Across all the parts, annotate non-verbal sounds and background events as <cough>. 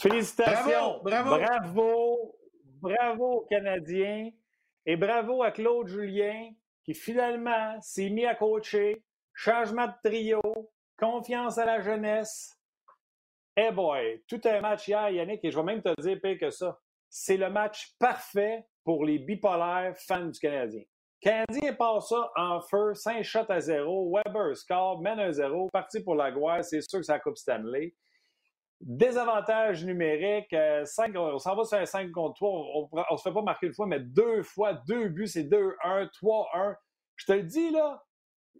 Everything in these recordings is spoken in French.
Félicitations. Bravo, bravo. Bravo. Bravo aux Canadiens. Et bravo à Claude Julien qui finalement s'est mis à coacher. Changement de trio. Confiance à la jeunesse. Eh boy, tout un match hier, Yannick, et je vais même te dire pire que ça. C'est le match parfait pour les bipolaires fans du Canadien. Canadien passe ça en feu, 5 shots à 0. Weber score, mène un 0, parti pour la gloire. C'est sûr que la Coupe Stanley. Désavantage numérique, 5, on s'en va sur un 5 contre 3. On ne se fait pas marquer une fois, mais deux fois, deux buts, c'est 2-1, 3-1. Je te le dis, là,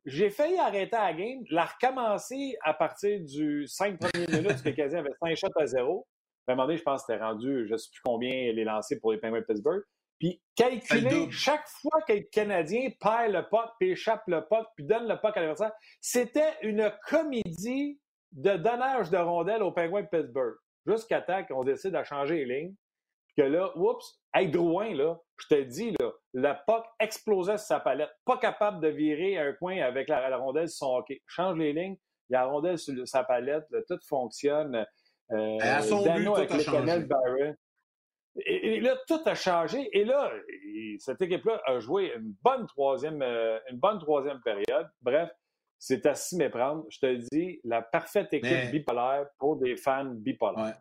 j'ai failli arrêter la game, la recommencer à partir du 5 premières minutes, parce que le Canadien avait 5 shots à 0. À un moment donné, je pense que c'était rendu, je ne sais plus combien les lancés pour les Penguins de Pittsburgh. Puis calculer chaque fois que le Canadien perd le puck, puis échappe le puck, puis donne le puck à l'adversaire, c'était une comédie de donnage de rondelles aux Penguins de Pittsburgh. Jusqu'à temps qu'on décide de changer les lignes. Puis que là, oups, hey, Drouin, là, je te dis, là, le puck explosait sur sa palette. Pas capable de virer un coin avec la, rondelle sur son hockey. Change les lignes, il y a la rondelle sur sa palette, tout fonctionne. Euh, à son Dano but, avec le Barrett. Et, là, tout a changé. Et là, cette équipe-là a joué une bonne troisième, euh, une bonne troisième période. Bref, c'est à s'y méprendre. Je te dis, la parfaite équipe bipolaire pour des fans bipolaires.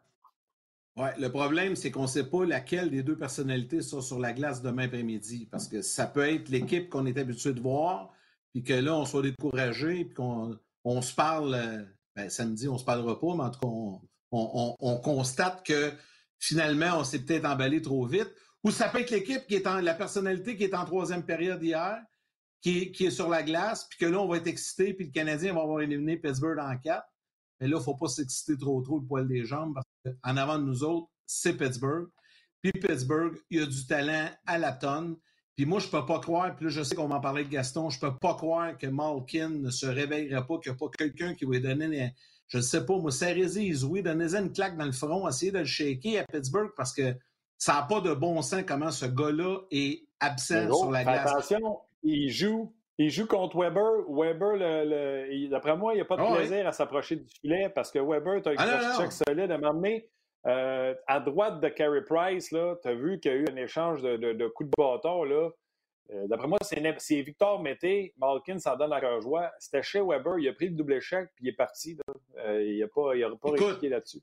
Ouais. le problème, c'est qu'on ne sait pas laquelle des deux personnalités sera sur la glace demain après-midi. Parce que ça peut être l'équipe qu'on est habitué de voir, puis que là, on soit découragé, puis qu'on on se parle. Euh, ben, samedi, on ne se parlera pas, mais en tout cas, on constate que finalement, on s'est peut-être emballé trop vite. Ou ça peut être l'équipe qui est en, la personnalité qui est en troisième période hier, qui est, sur la glace, puis que là, on va être excité, puis le Canadien va avoir éliminé Pittsburgh en quatre. Mais là, il ne faut pas s'exciter trop trop le poil des jambes, parce qu'en avant de nous autres, c'est Pittsburgh. Puis Pittsburgh, il y a du talent à la tonne. Puis moi, je ne peux pas croire, puis là, je sais qu'on m'en parlait de Gaston, je ne peux pas croire que Malkin ne se réveillera pas, qu'il n'y a pas quelqu'un qui va lui donner je ne sais pas, moi, Sarezi, oui, donnez une claque dans le front, essayez de le shaker à Pittsburgh parce que ça n'a pas de bon sens comment ce gars-là est absent sur la glace. Attention, il joue. Il joue contre Weber. Weber, d'après moi, il n'y a pas de ah plaisir à s'approcher du filet parce que Weber, tu as un check solide à m'emmener. Euh, à droite de Carey Price, tu as vu qu'il y a eu un échange de, de coups de bâton. Là. Euh, d'après moi, c'est Victor Mété, Malkin s'en donne à cœur joie. C'était chez Weber, il a pris le double échec puis il est parti. Euh, il n'a pas, il pas répliqué là-dessus.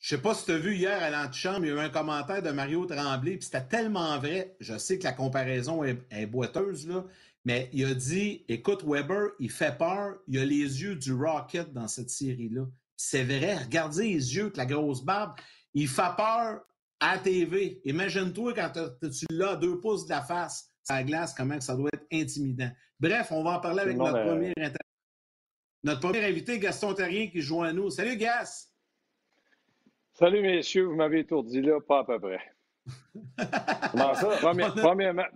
Je sais pas si tu as vu hier à l'antichambre, il y a eu un commentaire de Mario Tremblay, puis c'était tellement vrai. Je sais que la comparaison est, boiteuse, là, mais il a dit Écoute, Weber, il fait peur, il a les yeux du Rocket dans cette série-là. C'est vrai, regardez les yeux, que la grosse barbe, il fait peur à TV. Imagine-toi quand tu l'as deux pouces de la face à glace, comment ça doit être intimidant. Bref, on va en parler avec notre, premier notre premier invité, Gaston Terrien, qui joue à nous. Salut, Gas! Salut, messieurs. Vous m'avez étourdi là, pas à peu près. <laughs> Comment ça? premièrement,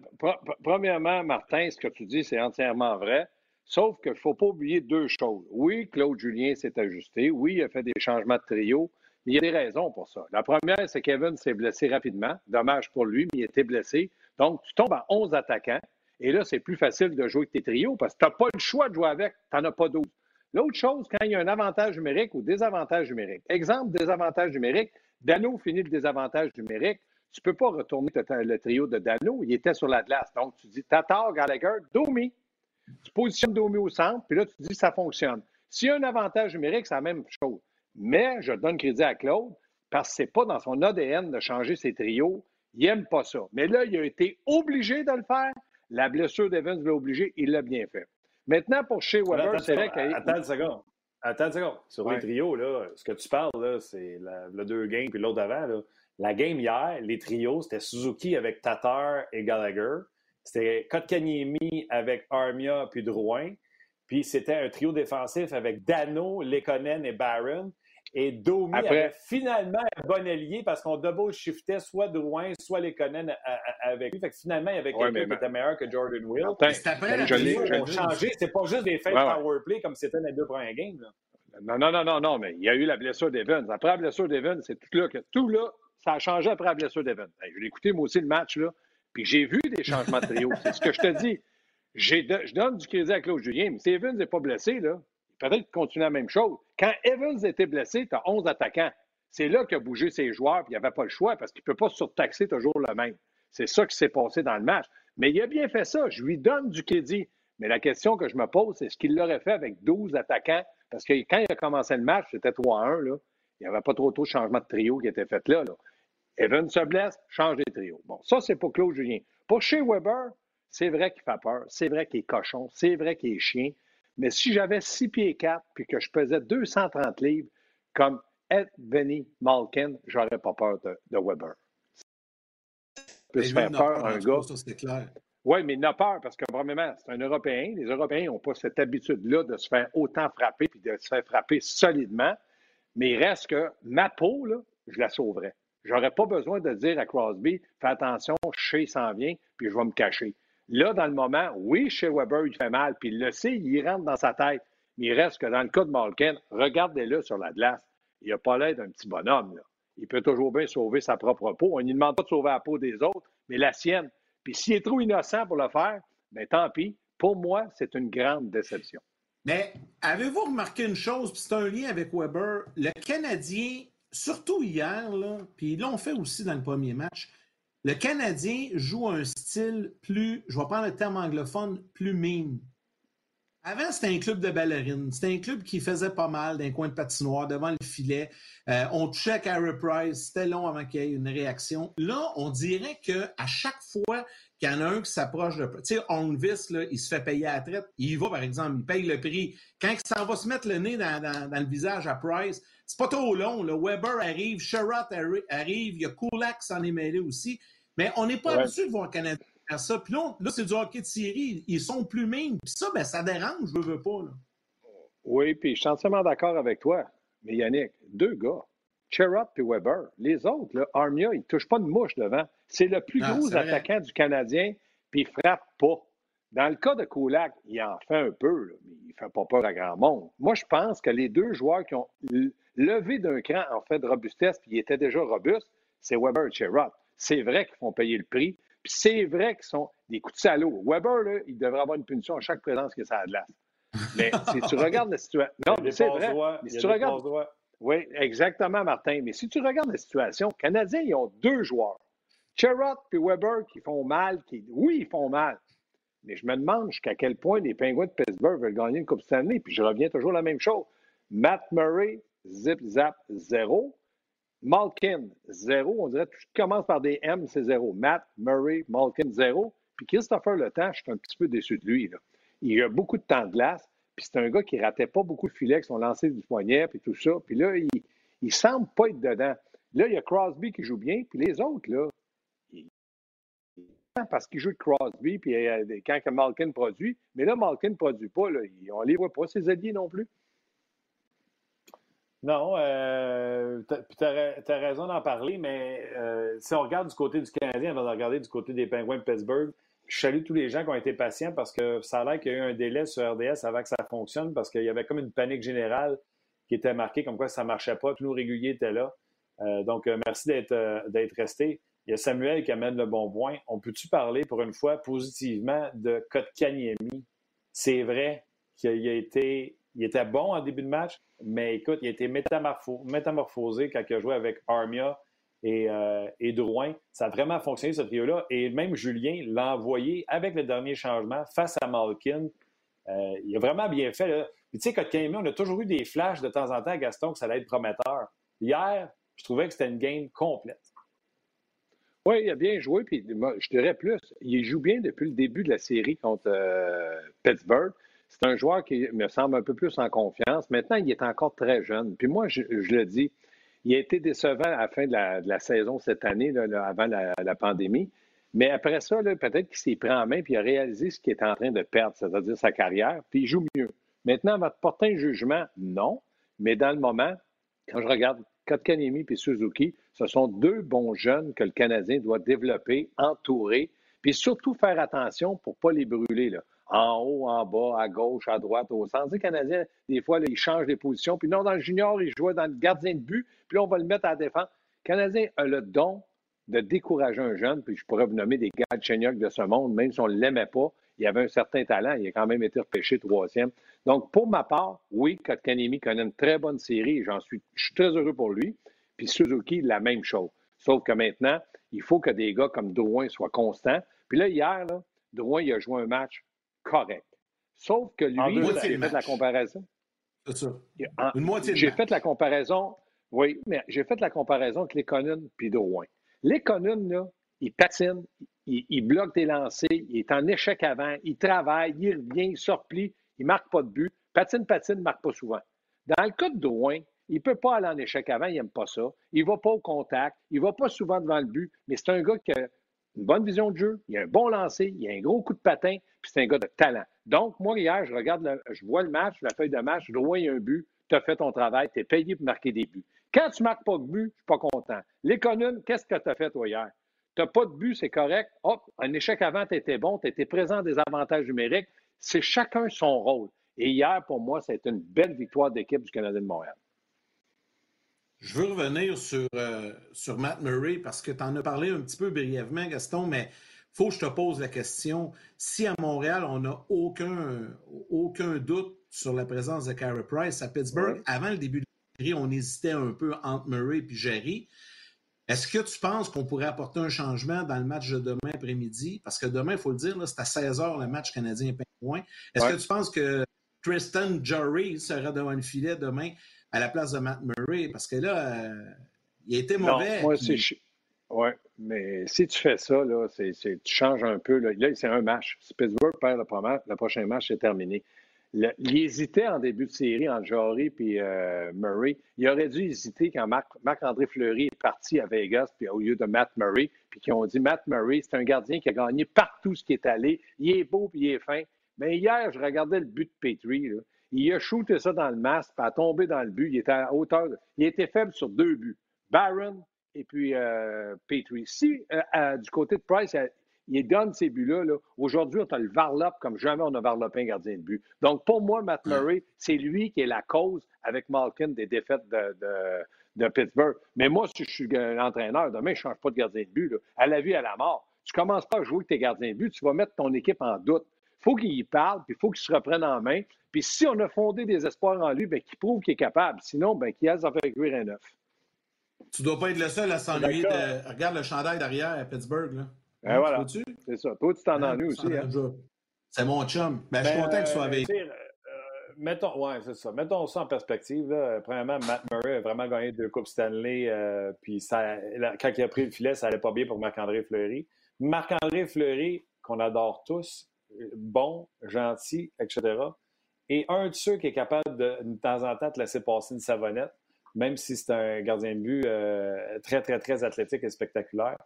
premièrement, Martin, ce que tu dis, c'est entièrement vrai. Sauf qu'il ne faut pas oublier deux choses. Oui, Claude Julien s'est ajusté. Oui, il a fait des changements de trio. Il y a des raisons pour ça. La première, c'est qu'Evan s'est blessé rapidement. Dommage pour lui, mais il était blessé. Donc, tu tombes à 11 attaquants. Et là, c'est plus facile de jouer avec tes trios parce que tu n'as pas le choix de jouer avec. Tu n'en as pas d'autres. L'autre chose, quand il y a un avantage numérique ou désavantage numérique. Exemple, désavantage numérique. Dano finit le désavantage numérique. Tu ne peux pas retourner le trio de Dano. Il était sur la glace. Donc, tu dis Tatar, Gallagher, Domi. Tu positionnes Domi au centre, puis là, tu dis ça fonctionne. S'il y a un avantage numérique, c'est la même chose. Mais je donne crédit à Claude parce que ce n'est pas dans son ADN de changer ses trios il n'aime pas ça. Mais là, il a été obligé de le faire. La blessure d'Evans l'a obligé. Il l'a bien fait. Maintenant, pour chez Weber, c'est vrai qu'il Attends une seconde. Attends une seconde. Sur les trios, là, ce que tu parles, c'est le deux games puis l'autre avant. La game hier, les trios, c'était Suzuki avec Tatar et Gallagher. C'était Kotkaniemi avec Armia puis Drouin. Puis c'était un trio défensif avec Dano, Lekonen et Barron. Et Domi avait finalement un bon allié parce qu'on double-shiftait soit Drouin, soit les Conan avec lui. Fait que finalement, il y avait quelqu'un qui était meilleur que Jordan Will. C'est après changé. C'est pas juste des faits de powerplay comme c'était dans les deux premiers games. Non, non, non, non, non, mais il y a eu la blessure d'Evans. Après la blessure d'Evans, c'est tout là que tout là, ça a changé après la blessure d'Evans. je l'ai écouté moi aussi le match, là, puis j'ai vu des changements de trio. c'est ce que je te dis. Je donne du crédit à Claude Julien, mais si Evans n'est pas blessé, là, peut-être continuer la même chose. Quand Evans était blessé, tu as 11 attaquants. C'est là qu'il a bougé ses joueurs, puis il avait pas le choix parce qu'il ne peut pas surtaxer toujours le même. C'est ça qui s'est passé dans le match. Mais il a bien fait ça. Je lui donne du crédit. Mais la question que je me pose, c'est ce qu'il l'aurait fait avec 12 attaquants? Parce que quand il a commencé le match, c'était 3-1. Il n'y avait pas trop, trop de changements de trio qui étaient faits là. là. Evan se blesse, change les trios. Bon, ça, c'est pour Claude Julien. Pour chez Weber, c'est vrai qu'il fait peur, c'est vrai qu'il est cochon, c'est vrai qu'il est chien. Mais si j'avais 6 pieds 4 puis que je pesais 230 livres, comme Ed Benny Malkin, j'aurais pas peur de, Weber. Peut se faire peur un gars. c'est clair. Oui, mais il n'a peur parce que, premièrement, c'est un Européen. Les Européens n'ont pas cette habitude-là de se faire autant frapper puis de se faire frapper solidement. Mais il reste que ma peau, là, je la sauverais. J'aurais pas besoin de dire à Crosby, fais attention, chez s'en vient, puis je vais me cacher. Là, dans le moment, oui, chez Weber, il fait mal, puis il le sait, il rentre dans sa tête. Mais il reste que dans le cas de Malkin, regardez-le sur la glace. Il n'a pas l'air d'un petit bonhomme. Il peut toujours bien sauver sa propre peau. On ne lui demande pas de sauver la peau des autres, mais la sienne. Puis s'il est trop innocent pour le faire, bien tant pis. Pour moi, c'est une grande déception. Mais avez-vous remarqué une chose, puis c'est un lien avec Weber, le Canadien, surtout hier, puis ils l'ont fait aussi dans le premier match, le Canadien joue un style plus, je vais prendre le terme anglophone, plus mime. Avant, c'était un club de ballerines. C'était un club qui faisait pas mal d'un coin de patinoire devant le filet. Euh, on touchait à Carey Price. C'était long avant qu'il y ait une réaction. Là, on dirait qu'à chaque fois qu'il y en a un qui s'approche de. Tu sais, Onvis, là, il se fait payer à la traite. Il va, par exemple, il paye le prix. Quand il va se mettre le nez dans, le visage à Price, c'est pas trop long. Là. Weber arrive, Sherrod arrive, il y a Kulak qui s'en est mêlé aussi. Mais on n'est pas habitué de voir Canadien faire ça. Puis là, c'est du hockey de série. Ils sont plus minces. Puis ça, ben, ça dérange, je veux, veux pas. Là. Oui, puis je suis entièrement d'accord avec toi. Mais Yannick, deux gars, Cherrott et Weber. Les autres, là, Armia, il ne touche pas de mouche devant. C'est le plus gros attaquant du Canadien, puis il frappe pas. Dans le cas de Kulak, il en fait un peu, mais il ne fait pas peur à grand monde. Moi, je pense que les deux joueurs qui ont levé d'un cran en fait de robustesse, puis ils étaient déjà robustes, c'est Weber et Cherrott. C'est vrai qu'ils font payer le prix, puis c'est vrai qu'ils sont des coups de salaud. Weber, là, il devrait avoir une punition à chaque présence que ça a de l'as. Mais <laughs> si tu regardes la situation. Non, c'est vrai. Mais si tu regardes. Oui, exactement, Martin. Mais si tu regardes la situation, les Canadiens, ils ont deux joueurs. Cherrott et Weber qui font mal. Qui... Oui, ils font mal. Mais je me demande jusqu'à quel point les Pingouins de Pittsburgh veulent gagner une Coupe Stanley. Puis je reviens toujours à la même chose. Matt Murray, zip, zap, zéro. Malkin, zéro. On dirait que tu commences par des M, c'est zéro. Matt, Murray, Malkin, zéro. Puis Christopher Le Temps, je suis un petit peu déçu de lui. Là. Il a beaucoup de temps de glace. Puis c'est un gars qui ratait pas beaucoup de filets avec son lancer du poignet, puis tout ça. Puis là, il, il semble pas être dedans. Là, il y a Crosby qui joue bien, puis les autres, là, parce qu'il joue de Crosby, puis euh, quand Malkin produit. Mais là, Malkin ne produit pas. Là, on ne les voit pas, ses alliés non plus. Non, euh, tu as, raison d'en parler, mais euh, si on regarde du côté du Canadien, on va regarder du côté des Penguins de Pittsburgh. Je salue tous les gens qui ont été patients parce que ça a l'air qu'il y a eu un délai sur RDS avant que ça fonctionne parce qu'il y avait comme une panique générale qui était marquée comme quoi ça ne marchait pas. Tous nos réguliers étaient là. Euh, donc, euh, merci d'être d'être resté. Il y a Samuel qui amène le bon point. On peut-tu parler pour une fois positivement de Kotkaniemi? C'est vrai qu'il a été il était bon en début de match, mais écoute, il a été métamorphosé quand il a joué avec Armia et, euh, et Drouin. Ça a vraiment fonctionné, ce trio-là. Et même Julien l'a envoyé avec le dernier changement face à Malkin. Euh, il a vraiment bien fait. Puis, tu sais, quand on a toujours eu des flashs de temps en temps à Gaston que ça allait être prometteur. Hier, je trouvais que c'était une game complète. Oui, il a bien joué. Puis, je dirais plus, il joue bien depuis le début de la série contre euh, Pittsburgh. C'est un joueur qui me semble un peu plus en confiance. Maintenant, il est encore très jeune. Puis moi, je, le dis, il a été décevant à la fin de la, saison cette année, avant la, pandémie. Mais après ça, peut-être qu'il s'est pris en main puis il a réalisé ce qu'il est en train de perdre, c'est-à-dire sa carrière, puis il joue mieux. Maintenant, va porter un jugement, non. Mais dans le moment, quand je regarde Kotkanemi et Suzuki, ce sont deux bons jeunes que le Canadien doit développer, entourer, puis surtout faire attention pour ne pas les brûler. En haut, en bas, à gauche, à droite, au centre. Les Canadiens, des fois, là, ils changent les positions. Puis non, dans le junior, ils jouaient dans le gardien de but. Puis là, on va le mettre à la défense. Le Canadien a le don de décourager un jeune. Puis je pourrais vous nommer des gars de de ce monde, même si on ne l'aimait pas. Il avait un certain talent. Il a quand même été repêché troisième. Donc, pour ma part, oui, Kotkanemi connaît une très bonne série. J'en suis, je suis très heureux pour lui. Puis Suzuki, la même chose. Sauf que maintenant, il faut que des gars comme Drouin soient constants. Puis là, hier, là, Drouin, il a joué un match correct. Sauf que lui, j'ai fait la comparaison. C'est ça. Une moitié J'ai fait la comparaison, oui, mais j'ai fait la comparaison avec Lekonen puis Drouin. Lekonen, là, il patine, il, bloque des lancers, il est en échec avant, il travaille, il revient, il se replie, il ne marque pas de but. Patine, patine, ne marque pas souvent. Dans le cas de Drouin, il ne peut pas aller en échec avant, il n'aime pas ça. Il ne va pas au contact, il ne va pas souvent devant le but, mais c'est un gars qui a une bonne vision de jeu, il a un bon lancer, il a un gros coup de patin, puis c'est un gars de talent. Donc, moi, hier, je regarde, je vois le match, la feuille de match, y a un but, tu as fait ton travail, tu es payé pour marquer des buts. Quand tu ne marques pas de but, je ne suis pas content. L'économie, qu'est-ce que tu as fait, toi, hier? Tu n'as pas de but, c'est correct. Hop, un échec avant, tu étais bon, tu étais présent des avantages numériques. C'est chacun son rôle. Et hier, pour moi, c'est une belle victoire d'équipe du Canadien de Montréal. Je veux revenir sur, euh, sur Matt Murray parce que tu en as parlé un petit peu brièvement, Gaston, mais il faut que je te pose la question. Si à Montréal, on n'a aucun, aucun doute sur la présence de Carey Price, à Pittsburgh, avant le début de la série, on hésitait un peu entre Murray et Jerry. Est-ce que tu penses qu'on pourrait apporter un changement dans le match de demain après-midi? Parce que demain, il faut le dire, c'est à 16 h le match canadien-pingouin. Est-ce que tu penses que Tristan Jury sera devant le filet demain? À la place de Matt Murray? Parce que là, euh, il a été mauvais. moi, Oui, mais si tu fais ça, là, tu changes un peu. Là, c'est un match. Si Pittsburgh perd le, le prochain match, c'est terminé il hésitait en début de série entre Jory et euh, Murray. Il aurait dû hésiter quand Marc-André Fleury est parti à Vegas puis au lieu de Matt Murray, puis qui ont dit Matt Murray, c'est un gardien qui a gagné partout ce qui est allé. Il est beau puis il est fin. Mais hier, je regardais le but de Petrie. Il a shooté ça dans le masque, puis a tombé dans le but. Il était à hauteur. Il était faible sur deux buts. Barron et puis euh, Petrie. Si euh, du côté de Price, il donne ces buts-là. Aujourd'hui, on a le varlop comme jamais on a varlopé un gardien de but. Donc, pour moi, Matt Murray, c'est lui qui est la cause, avec Malkin, des défaites de, Pittsburgh. Mais moi, si je suis l'entraîneur, demain, je ne change pas de gardien de but. À la vie, à la mort. Tu ne commences pas à jouer avec tes gardiens de but, tu vas mettre ton équipe en doute. Il faut qu'il y parle, puis il faut qu'il se reprenne en main. Puis si on a fondé des espoirs en lui, bien, qu'il prouve qu'il est capable. Sinon, bien, qu'il a ça fait cuire un œuf. Tu ne dois pas être le seul à s'ennuyer. De... Regarde le chandail derrière à Pittsburgh. Là. Ben voilà. C'est ça. Toi, tu t'en ennuies aussi. Hein? C'est mon chum. Ben, je suis ben, content qu'il soit avec. Euh, mettons, ouais, c'est ça. Mettons ça en perspective. Là. Premièrement, Matt Murray a vraiment gagné deux Coupes Stanley. Euh, puis ça, quand il a pris le filet, ça allait pas bien pour Marc-André Fleury. Marc-André Fleury, qu'on adore tous, bon, gentil, etc. Et un de ceux qui est capable de, de temps en temps, de laisser passer une savonnette, même si c'est un gardien de but euh, très, très, très athlétique et spectaculaire.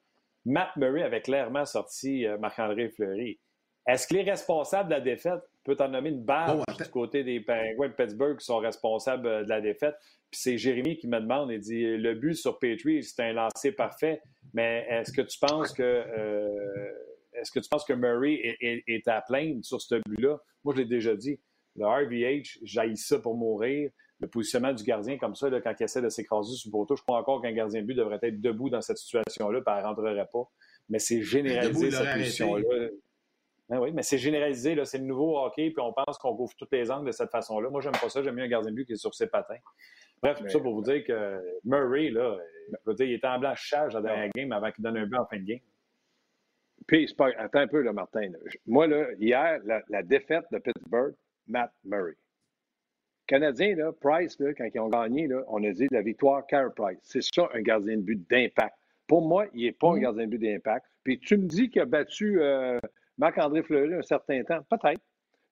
Matt Murray avait clairement sorti euh, Marc-André Fleury. Est-ce que les responsables de la défaite, peut en nommer une barre du côté des Penguins de Pittsburgh qui sont responsables euh, de la défaite? Puis c'est Jérémy qui me demande, il dit le but sur Petrie, c'est un lancer parfait, mais est-ce que tu penses que est-ce que tu penses que Murray est, à plaindre sur ce but-là? Moi, je l'ai déjà dit. Le RVH, j'aille ça pour mourir le positionnement du gardien comme ça, quand il essaie de s'écraser sur le poteau. Je crois encore qu'un gardien de but devrait être debout dans cette situation-là, puis elle ne rentrerait pas. Mais c'est généralisé, cette position-là. Ben oui, mais c'est généralisé, c'est le nouveau hockey, puis on pense qu'on couvre toutes les angles de cette façon-là. Moi, j'aime pas ça, j'aime mieux un gardien de but qui est sur ses patins. Bref, tout ça pour vous dire que Murray, là, je dire, il était en blanchage dans la game avant qu'il donne un but en fin de game. Puis, attends un peu, là, Martin. Moi, là, hier, la, la défaite de Pittsburgh, Matt Murray. Canadiens, là, Price, là, quand ils ont gagné, là, on a dit la victoire Carey Price. C'est ça un gardien de but d'impact. Pour moi, il n'est pas un mm. gardien de but d'impact. Puis tu me dis qu'il a battu euh, Marc-André Fleury un certain temps. Peut-être.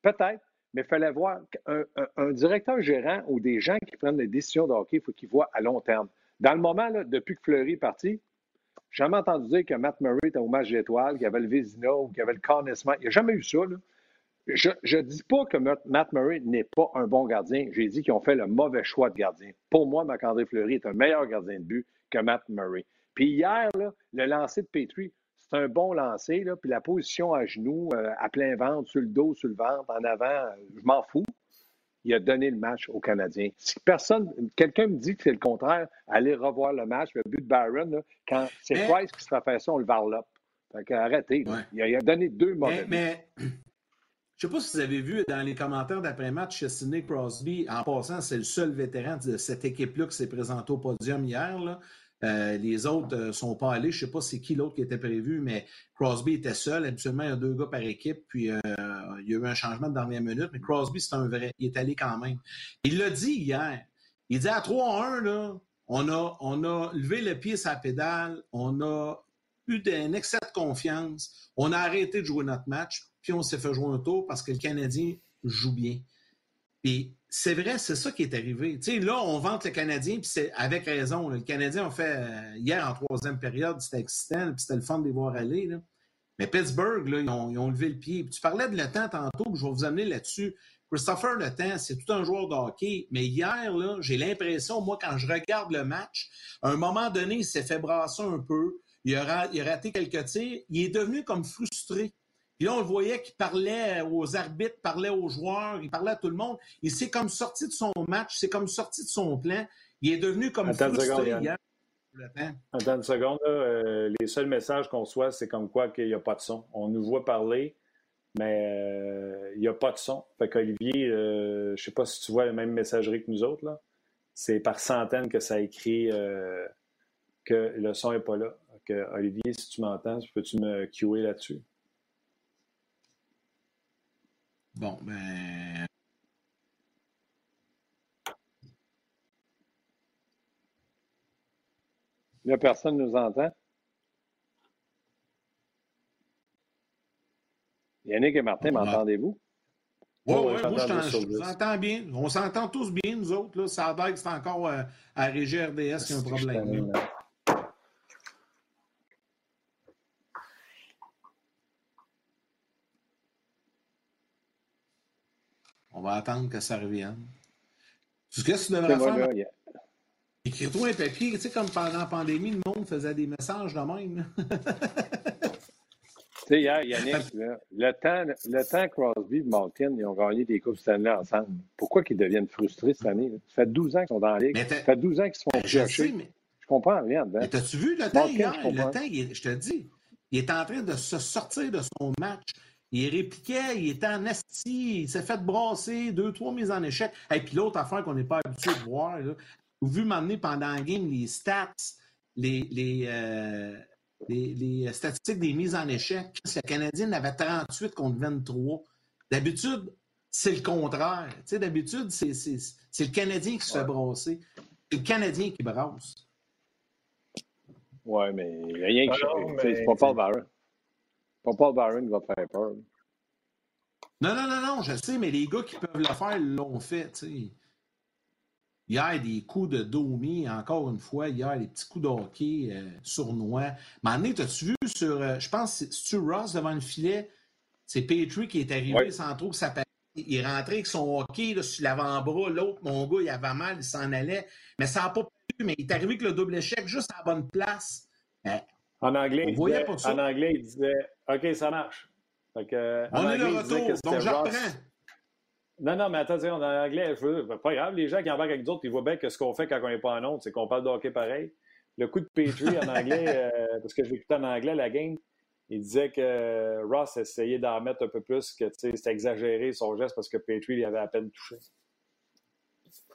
Peut-être. Mais il fallait voir un, directeur gérant ou des gens qui prennent des décisions de hockey, il faut qu'ils voient à long terme. Dans le moment, là, depuis que Fleury est parti, jamais entendu dire que Matt Murray était au match d'étoiles, qu'il y avait le Vézina qu'il y avait le Carnissement. Il n'y a jamais eu ça. Là. Je ne dis pas que Matt Murray n'est pas un bon gardien. J'ai dit qu'ils ont fait le mauvais choix de gardien. Pour moi, Marc-André Fleury est un meilleur gardien de but que Matt Murray. Puis hier, le lancer de Petrie, c'est un bon lancer. Là, puis la position à genoux, euh, à plein ventre, sur le dos, sur le ventre, en avant, euh, je m'en fous. Il a donné le match aux Canadiens. Si personne, quelqu'un me dit que c'est le contraire, allez revoir le match, le but de Byron, quand c'est Price qui se fait ça, on le varlope. Fait arrêtez. Il, a, donné deux mauvais. mais <clears throat> je ne sais pas si vous avez vu dans les commentaires d'après-match, Sidney Crosby, en passant, c'est le seul vétéran de cette équipe-là qui s'est présenté au podium hier. Euh, les autres ne sont pas allés. Je ne sais pas c'est qui l'autre qui était prévu, mais Crosby était seul. Habituellement, il y a deux gars par équipe, puis il y a eu un changement de dernière minute, mais Crosby, c'est un vrai. Il est allé quand même. Il l'a dit hier. Il dit à 3-1, on a, on a levé le pied sur pédale, on a eu un excès de confiance, on a arrêté de jouer notre match, puis on s'est fait jouer un tour parce que le Canadien joue bien. Puis c'est vrai, c'est ça qui est arrivé. Là, on vante le Canadien, puis c'est avec raison. Le Canadien a fait euh, hier en troisième période, c'était excitant, puis c'était le fun de les voir aller. Mais Pittsburgh, là, ils, ont, levé le pied. Tu parlais de Le Temps tantôt, puis je vais vous amener là-dessus. Christopher Le Temps, c'est tout un joueur de hockey, mais hier, j'ai l'impression, moi, quand je regarde le match, à un moment donné, il s'est fait brasser un peu, il a raté quelques tirs, il est devenu comme frustré. Puis là, on le voyait qu'il parlait aux arbitres, parlait aux joueurs, il parlait à tout le monde. Il s'est comme sorti de son match, c'est comme sorti de son plan. Il est devenu comme Attends frustré hier. Attends une seconde. Euh, les seuls messages qu'on reçoit, c'est comme quoi qu'il n'y a pas de son. On nous voit parler, mais euh, il n'y a pas de son. Fait qu'Olivier, euh, je ne sais pas si tu vois la même messagerie que nous autres. là. C'est par centaines que ça écrit que le son n'est pas là. Olivier, si tu m'entends, peux-tu me cuer là-dessus? Bon, ben. Là, personne ne nous entend. Yannick et Martin, m'entendez-vous? Oui, oui, moi, je, vous entends bien. On s'entend tous bien, nous autres. Là. Ça a l'air que c'est encore euh, à Régie RDS qui a un problème. On va attendre que ça revienne. Ce que tu devrais faire? Écris-toi un papier, tu sais, comme pendant la pandémie, le monde faisait des messages de même. <laughs> tu sais, hier, Yannick, le, temps, le temps Crosby et Malkin, ils ont gagné des Coupes Stanley ensemble. Pourquoi qu'ils deviennent frustrés cette année? Ça fait 12 ans qu'ils sont dans la Ligue. Ça fait 12 ans qu'ils se font ben, chercher. Je, mais... je comprends rien dedans. Mais t'as-tu vu le temps hier? Le temps, je te dis, il est en train de se sortir de son match. Il répliquait, il était en asti, il s'est fait brasser, deux, trois mises en échec. Et puis l'autre affaire qu'on n'est pas habitué de voir, vous vu m'amener pendant la game les stats, euh, les, les, statistiques des mises en échec. Le Canadien avait 38 contre 23. D'habitude, c'est le contraire. Tu sais, d'habitude, c'est, le Canadien qui se fait brasser. C'est le Canadien qui brasse. Oui, mais rien que ah C'est pas Barron. Pas Paul qui va te faire peur. Non, non, non, non, je sais, mais les gars qui peuvent le faire l'ont fait, tu sais. Hier, des coups de Domi, encore une fois, hier, des petits coups de hockey euh, sournois. Mané, t'as-tu vu sur, euh, je pense, c'est Ross devant le filet? C'est Petrie qui est arrivé sans trop que ça Il est rentré avec son hockey là, sur l'avant-bras. L'autre, mon gars, il avait mal, il s'en allait. Mais ça n'a pas pu, mais il est arrivé avec le double échec juste à la bonne place. en, anglais, il disait, en anglais, il disait OK, ça marche. On est de retour, donc j'apprends. Non, non, mais attends, en anglais, je veux, pas grave, les gens qui embarquent avec d'autres, ils voient bien que ce qu'on fait quand on n'est pas en honte, c'est qu'on parle de hockey pareil. Le coup de Petrie en anglais, <laughs> euh, parce que je l'écoutais en anglais, la game, il disait que Ross essayait d'en mettre un peu plus, que c'était exagéré son geste parce que Petrie il avait à peine touché.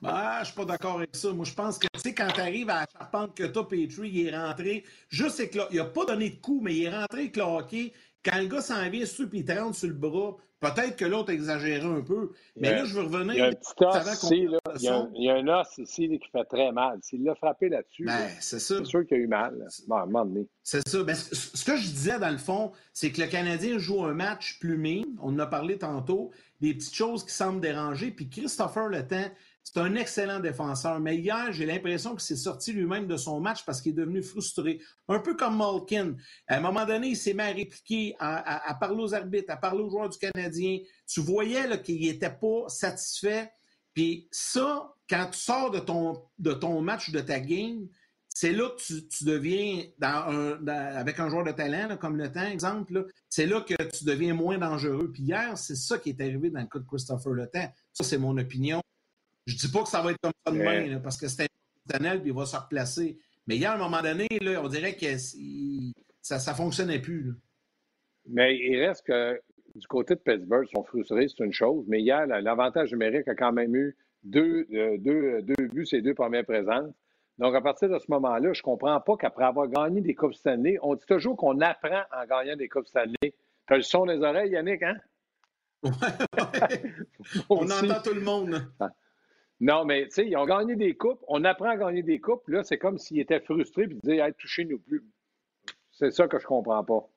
Ah, je suis pas d'accord avec ça. Moi, je pense que, tu sais, quand tu arrives à la charpente que tu Petrie, il est rentré, juste il n'a pas donné de coup, mais il est rentré avec le hockey, quand le gars s'en vient sur puis il te rentre sur le bras, peut-être que l'autre exagérait un peu. Mais là, je veux revenir. Il y a un petit os ici, là. Il, y a un, os ici qui fait très mal. S'il l'a frappé là-dessus, ben, c'est sûr qu'il a eu mal. Bon, à un moment donné. C'est ça. Ben, ce que je disais, dans le fond, c'est que le Canadien joue un match plus mine. On en a parlé tantôt. Des petites choses qui semblent déranger. Puis Christopher Le Temps, c'est un excellent défenseur, mais hier, j'ai l'impression que c'est sorti lui-même de son match parce qu'il est devenu frustré. Un peu comme Malkin. À un moment donné, il s'est mis à répliquer, à, parler aux arbitres, à parler aux joueurs du Canadien. Tu voyais qu'il n'était pas satisfait. Puis ça, quand tu sors de ton, de ton match, de ta game, c'est là que tu, deviens, avec un joueur de talent, comme le temps, exemple, c'est là que tu deviens moins dangereux. Puis hier, c'est ça qui est arrivé dans le cas de Christopher Le Temps. Ça, c'est mon opinion. Je dis pas que ça va être comme ça demain, parce que c'est professionnel puis il va se replacer. Mais il y a un moment donné, là, on dirait que ça ne fonctionnait plus. Mais il reste que du côté de Pittsburgh, ils sont frustrés, c'est une chose. Mais hier, l'avantage numérique a quand même eu deux, euh, deux, deux buts, ces deux premières présences. Donc, à partir de ce moment-là, je ne comprends pas qu'après avoir gagné des Coupes Stanley, on dit toujours qu'on apprend en gagnant des Coupes Stanley. Tu as le son des oreilles, Yannick, hein? Ouais, <laughs> on entend tout le monde. Non, mais tu sais, ils ont gagné des coupes. On apprend à gagner des coupes. Là, c'est comme s'ils étaient frustrés et disaient hey, touchez-nous plus. C'est ça que je ne comprends pas.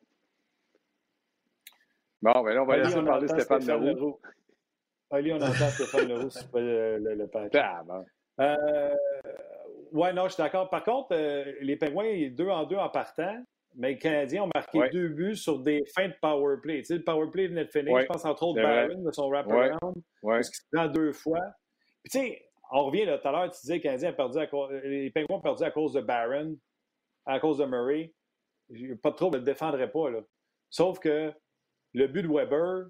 Bon, ben là, on va laisser parler Stéphane, Leroux. Allez, on entend Stéphane Leroux, c'est pas le, le, le patch. Ah, euh, ouais, non, je suis d'accord. Par contre, euh, les Pingouins, deux en deux en partant, mais les Canadiens ont marqué deux buts sur des fins de power play. Tu sais, le power play venait de finir. Je pense entre autres Barron de son wraparound. Ouais. Parce qu'il se prend deux fois. Puis tu sais, on revient là, tout à l'heure, tu disais que les Canadiens ont perdu à cause, les Pingouins ont perdu à cause de Barron, à cause de Murray. Pas de trouble, je ne le défendrais pas. Là. Sauf que le but de Weber,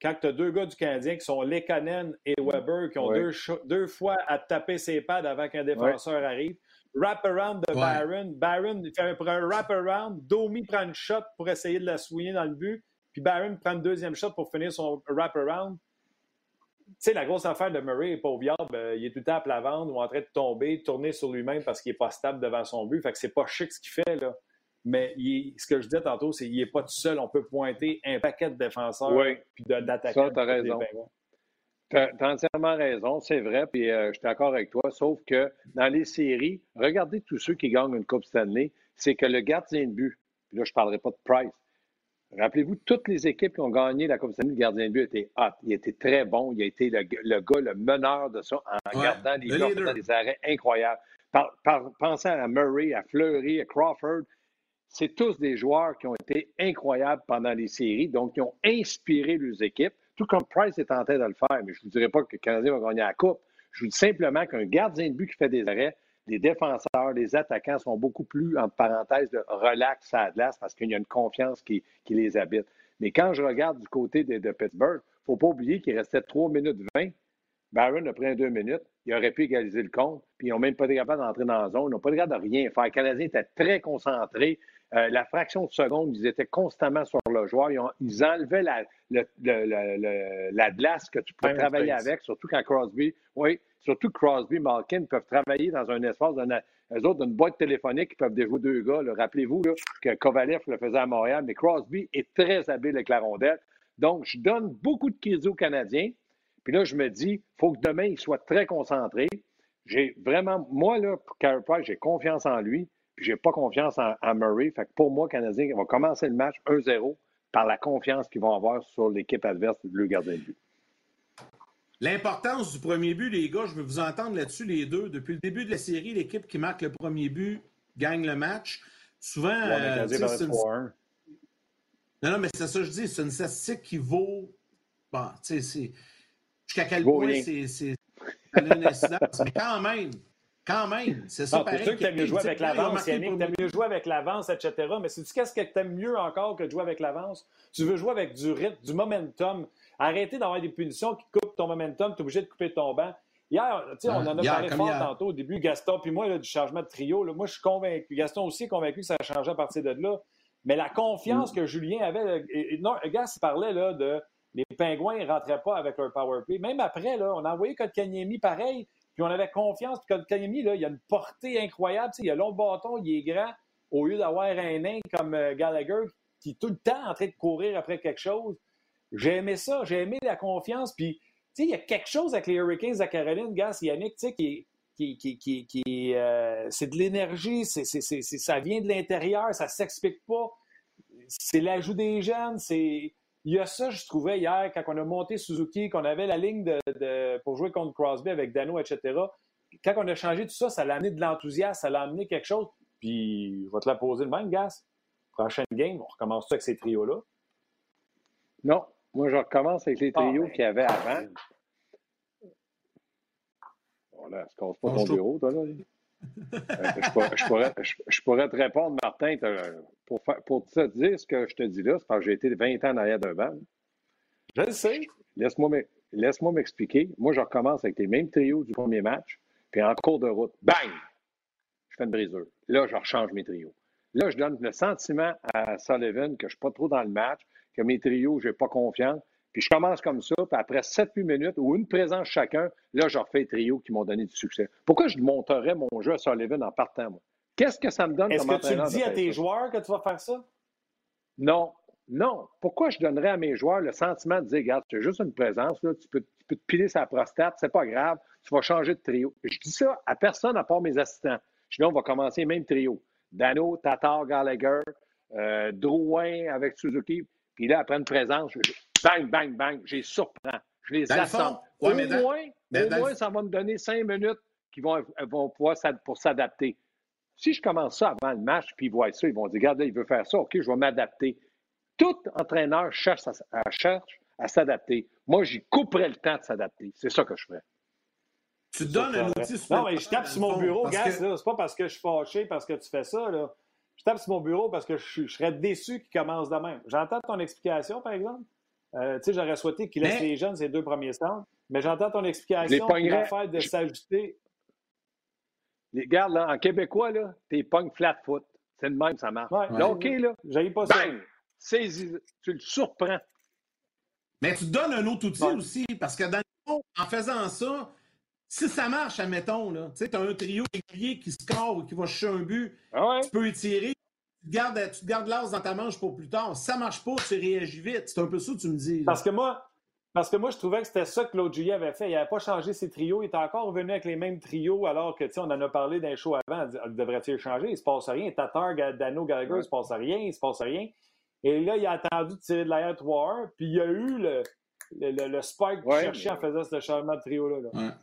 quand tu as deux gars du Canadien qui sont Lekanen et Weber, qui ont deux, deux, fois à taper ses pads avant qu'un défenseur arrive, wrap-around de Barron. Barron fait un, un wrap-around. Domi prend une shot pour essayer de la souiller dans le but. Puis Barron prend une deuxième shot pour finir son wrap-around. Tu sais, la grosse affaire de Murray est pas viable. Euh, il est tout le temps à plat ventre ou en train de tomber, de tourner sur lui-même parce qu'il n'est pas stable devant son but. Fait que c'est pas chic ce qu'il fait, là. Mais ce que je disais tantôt, c'est qu'il n'est pas tout seul. On peut pointer un paquet de défenseurs oui. puis d'attaquants. Ça, tu as raison. Tu as, entièrement raison, c'est vrai, puis euh, je suis d'accord avec toi, sauf que dans les séries, regardez tous ceux qui gagnent une Coupe Stanley, c'est que le gardien de but, puis là, je ne parlerai pas de Price. Rappelez-vous, toutes les équipes qui ont gagné la Coupe Stanley, le gardien de but était hot. Il était très bon. Il a été le, gars, le meneur de ça en gardant les gars, des arrêts incroyables. pensez à Murray, à Fleury, à Crawford. C'est tous des joueurs qui ont été incroyables pendant les séries, donc qui ont inspiré leurs équipes tout comme Price est tenté de le faire. Mais je ne vous dirai pas que le Canadien va gagner la Coupe. Je vous dis simplement qu'un gardien de but qui fait des arrêts, les défenseurs, les attaquants sont beaucoup plus, entre parenthèses, de relax à glace parce qu'il y a une confiance qui, les habite. Mais quand je regarde du côté de, Pittsburgh, il ne faut pas oublier qu'il restait 3 minutes 20. Barron a pris 2 minutes. Il aurait pu égaliser le compte. Puis ils n'ont même pas été capables d'entrer dans la zone. Ils n'ont pas été capables de rien faire. Le Canadien était très concentré. Euh, la fraction de seconde, ils étaient constamment sur le joueur. Ils, enlevaient la, la glace que tu peux travailler avec, surtout quand Crosby, oui, surtout Crosby, Malkin peuvent travailler dans un espace, eux autres, d'une boîte téléphonique, ils peuvent déjouer deux gars. Rappelez-vous que Kovalev le faisait à Montréal, mais Crosby est très habile avec la rondelle. Donc, je donne beaucoup de crédit aux Canadiens. Puis là, je me dis, il faut que demain, il soit très concentré. J'ai vraiment, moi, là, pour Carey Price, j'ai confiance en lui. J'ai pas confiance en, Murray. Fait que pour moi, Canadien va commencer le match 1-0 par la confiance qu'ils vont avoir sur l'équipe adverse, le gardien de but. L'importance du premier but, les gars, je veux vous entendre là-dessus, les deux. Depuis le début de la série, l'équipe qui marque le premier but gagne le match. Souvent. Euh, non, non, mais c'est ça que je dis. C'est une statistique qui vaut. Bon, tu sais, Jusqu'à quel point c'est. une incidence. <laughs> mais quand même, quand même, c'est ça. C'est sûr que tu aimes mieux jouer avec l'avance, Yannick. Tu mieux jouer avec l'avance, etc. Mais c'est-tu qu'est-ce que tu aimes mieux encore que de jouer avec l'avance? Tu veux jouer avec du rythme, du momentum. Arrêtez d'avoir des punitions qui coupent ton momentum. Tu es obligé de couper ton banc. Hier, on en a parlé fort tantôt au début, Gaston, puis moi, du changement de trio. moi, je suis convaincu. Gaston aussi est convaincu que ça a changé à partir de là. Mais la confiance mm. que Julien avait. non, il parlait là, de les Pingouins ne rentraient pas avec leur power play. Même après, là, on a envoyé Kotkaniemi pareil. Puis on avait confiance. Puis Kanyemi, là, il a une portée incroyable. il a long bâton, il est grand. Au lieu d'avoir un nain comme euh, Gallagher qui est tout le temps en train de courir après quelque chose. J'ai aimé ça. J'ai aimé la confiance. Puis, il y a quelque chose avec les Hurricanes à Caroline, Gas, Yannick, qui qui, qui, qui, qui euh, c'est de l'énergie, c'est, ça vient de l'intérieur, ça s'explique pas. C'est l'ajout des jeunes, c'est il y a ça, je trouvais hier, quand on a monté Suzuki, qu'on avait la ligne de, pour jouer contre Crosby avec Dano, etc. Quand on a changé tout ça, ça l'a amené de l'enthousiasme, ça l'a amené quelque chose. Puis, je vais te la poser le même, Gas. Prochaine game, on recommence tout avec ces trios-là? Non. Moi, je recommence avec les ah, trios ben, qu'il y avait avant. Voilà, se casse pas ton bureau, toi, là? Je, pourrais, te répondre, Martin, pour, pour te dire ce que je te dis là, c'est parce que j'ai été 20 ans en arrière d'un banc. Je le sais. Laisse-moi m'expliquer. Moi, je recommence avec les mêmes trios du premier match, puis en cours de route, bang! Je fais une brisure. Là, je rechange mes trios. Là, je donne le sentiment à Sullivan que je ne suis pas trop dans le match, que mes trios, je n'ai pas confiance. Puis je commence comme ça, puis après 7-8 minutes ou une présence chacun, là, je refais les trios qui m'ont donné du succès. Pourquoi je monterais mon jeu à Sullivan en partant, moi? Qu'est-ce que ça me donne Est-ce que tu dis à tes joueurs que tu vas faire ça? Non. Non. Pourquoi je donnerais à mes joueurs le sentiment de dire, regarde, tu as juste une présence, là, tu, peux, tu peux te piler sa prostate, c'est pas grave, tu vas changer de trio. Je dis ça à personne à part mes assistants. Je dis, on va commencer le même trio. Dano, Tatar, Gallagher, euh, Drouin avec Suzuki. Puis là, après une présence, je, bang, bang, bang, j'ai surprends. Je les assemble. au, moins, ça va me donner cinq minutes qui vont, vont pouvoir pour s'adapter. Si je commence ça avant le match, puis ils voient ça, ils vont dire, regarde, là, il veut faire ça, OK, je vais m'adapter. Tout entraîneur cherche à, cherche à s'adapter. Moi, j'y couperais le temps de s'adapter. C'est ça que je ferais. Tu te donnes un outil Non, mais je tape sur mon bureau, Gas, c'est pas parce que je suis fâché parce que tu fais ça, là. Je tape sur mon bureau parce que je, serais déçu qu'il commence demain. J'entends ton explication, par exemple? Euh, tu sais, j'aurais souhaité qu'il laisse les jeunes ces deux premiers stands, mais j'entends ton explication. L'affaire de s'ajuster. Regarde, là, en québécois, là, t'es pognes flat foot. C'est le même, ça marche. là, OK, là. J'aille pas ça. Saisis, tu le surprends. Mais tu te donnes un autre outil aussi, parce que dans le fond, en faisant ça, si ça marche, admettons, tu sais, tu as un trio qui score ou qui va chercher un but, ah tu peux étirer, te gardes, tu gardes l'as dans ta manche pour plus tard. Si ça marche pas, tu réagis vite. C'est un peu ça que tu me dis. Parce que moi, parce que moi, je trouvais que c'était ça que Claude Juillet avait fait. Il n'avait pas changé ses trios. Il était encore revenu avec les mêmes trios, alors que, tu sais, on en a parlé d'un show avant. Devrait-il changer? Il ne se passe rien. Tatar, Dano, Gallagher, il ne se passe rien. Il ne se passe rien. Et là, il a attendu de tirer de l'arrière 3 puis il y a eu le, le, le, spike qu'il cherchait en faisant ce changement de trio-là. Là.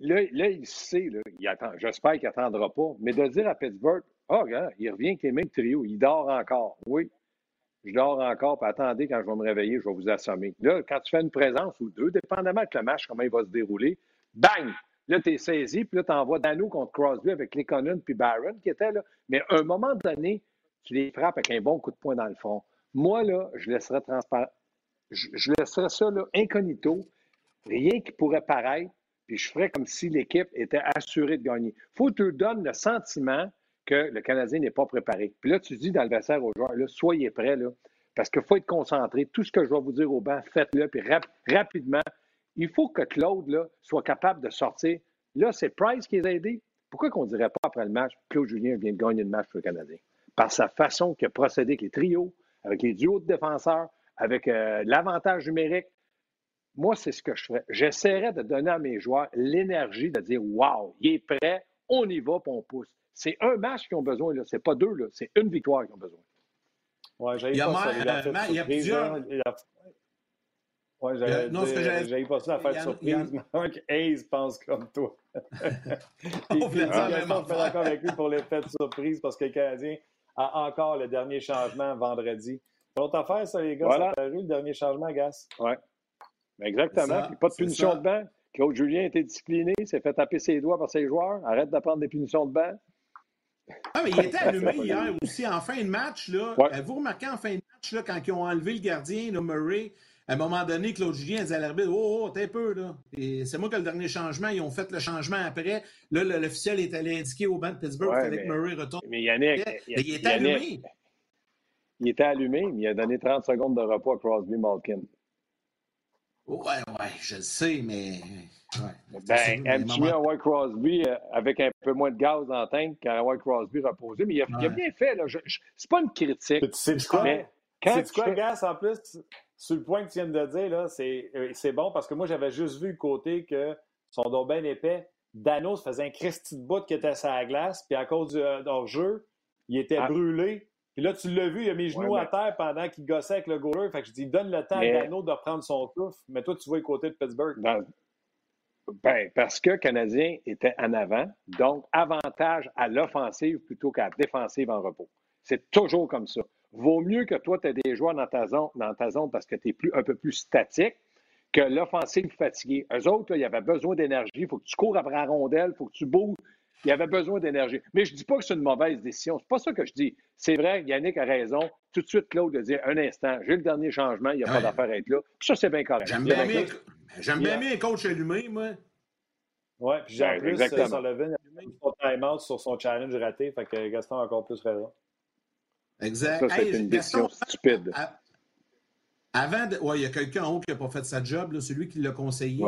Là, il sait, là, il attend, j'espère qu'il n'attendra pas, mais de dire à Pittsburgh, ah, oh, il revient avec les mêmes trios, il dort encore. Oui, je dors encore, puis attendez, quand je vais me réveiller, je vais vous assommer. Là, quand tu fais une présence ou deux, dépendamment de le match, comment il va se dérouler, bang! Là, tu es saisi, puis là, tu envoies Dano contre Crosby avec Lekonen puis Barron qui était là. Mais à un moment donné, tu les frappes avec un bon coup de poing dans le front. Moi, là, je laisserais transparent. Je, je laisserais ça là, incognito, rien qui pourrait paraître, puis je ferais comme si l'équipe était assurée de gagner. Il faut que tu donnes le sentiment que le Canadien n'est pas préparé. Puis là, tu dis dans le vestiaire aux joueurs, là, soyez prêts, parce qu'il faut être concentré. Tout ce que je vais vous dire au banc, faites-le, puis rapidement. Il faut que Claude soit capable de sortir. Là, c'est Price qui les a aidés. Pourquoi qu'on ne dirait pas après le match, Claude Julien vient de gagner le match pour le Canadien? Par sa façon qu'il a procédé avec les trios, avec les duos de défenseurs, avec euh, l'avantage numérique moi, c'est ce que je ferais. J'essaierais de donner à mes joueurs l'énergie de dire Wow, il est prêt, on y va, puis on pousse. C'est un match qu'ils ont besoin, là. C'est pas deux, là. C'est une victoire qu'ils ont besoin. Ouais, il y a, pas ça, il y a plusieurs. Ouais, j'avais pas ça à faire surprise. Mark Hayes pense comme toi. <laughs> on fait d'accord avec lui pour l'effet de surprise parce que le Canadien a encore le dernier changement vendredi. L'autre affaire, ça, les gars, voilà. ça a le dernier changement, Gas. Oui. Exactement. pas de punition de banc. Claude Julien était discipliné, s'est fait taper ses doigts par ses joueurs. Arrête de prendre des punitions de banc. Ah, mais il était <laughs> allumé hier aussi en fin de match. Là. Euh, vous remarquez en fin de match, là, quand ils ont enlevé le gardien, Murray, à un moment donné, Claude Julien disait à l'arbitre Oh, oh, t'es un peu, là. c'est moi qui ai le dernier changement. Ils ont fait le changement après. Là, l'officiel est allé indiquer au banc de Pittsburgh qu'il fallait que Murray retourne. Mais Yannick, il, il était allumé. Il était allumé, mais il a donné 30 secondes de repos à Crosby Malkin. Ouais, ouais, je le sais, mais. Ouais, ben, mieux un White Crosby euh, avec un peu moins de gaz dans la tank qu'un White Crosby reposé? Mais il a, il a bien fait, là. c'est pas une critique. Tu sais quoi? Mais quand tu quoi, Gas, en plus, sur le point que tu viens de dire, là, c'est, euh, c'est bon parce que moi, j'avais juste vu le côté que son dos bien épais. Dano se faisait un Christy de bout qui était sur la glace, puis à cause du euh, jeu il était ah. brûlé. Puis là, tu l'as vu, il a mis les genoux à terre pendant qu'il gossait avec le goaler. Fait que je dis, donne le temps à Dano de prendre son souffle. Mais toi, tu vois le côté de Pittsburgh. Ben, parce que le Canadien était en avant. Donc, avantage à l'offensive plutôt qu'à la défensive en repos. C'est toujours comme ça. Vaut mieux que toi, tu aies des joueurs dans ta zone, dans ta zone parce que tu es plus, un peu plus statique que l'offensive fatiguée. Eux autres, il y avait besoin d'énergie. Il faut que tu cours après la rondelle, il faut que tu bouges, il avait besoin d'énergie. Mais je ne dis pas que c'est une mauvaise décision. C'est pas ça que je dis. C'est vrai, Yannick a raison. Tout de suite, Claude a dit un instant, j'ai le dernier changement, il n'y a pas d'affaire à être là. Puis ça, c'est bien correct. J'aime bien, bien, j'aime bien, bien un coach allumé, moi. Oui, puis j'ai en plus, euh, Sullivan a son time-out sur son challenge raté, fait que Gaston a encore plus raison. Exact. Ça, c'est une décision stupide. Avant, ouais, il y a quelqu'un en haut qui n'a pas fait sa job, celui qui l'a conseillé.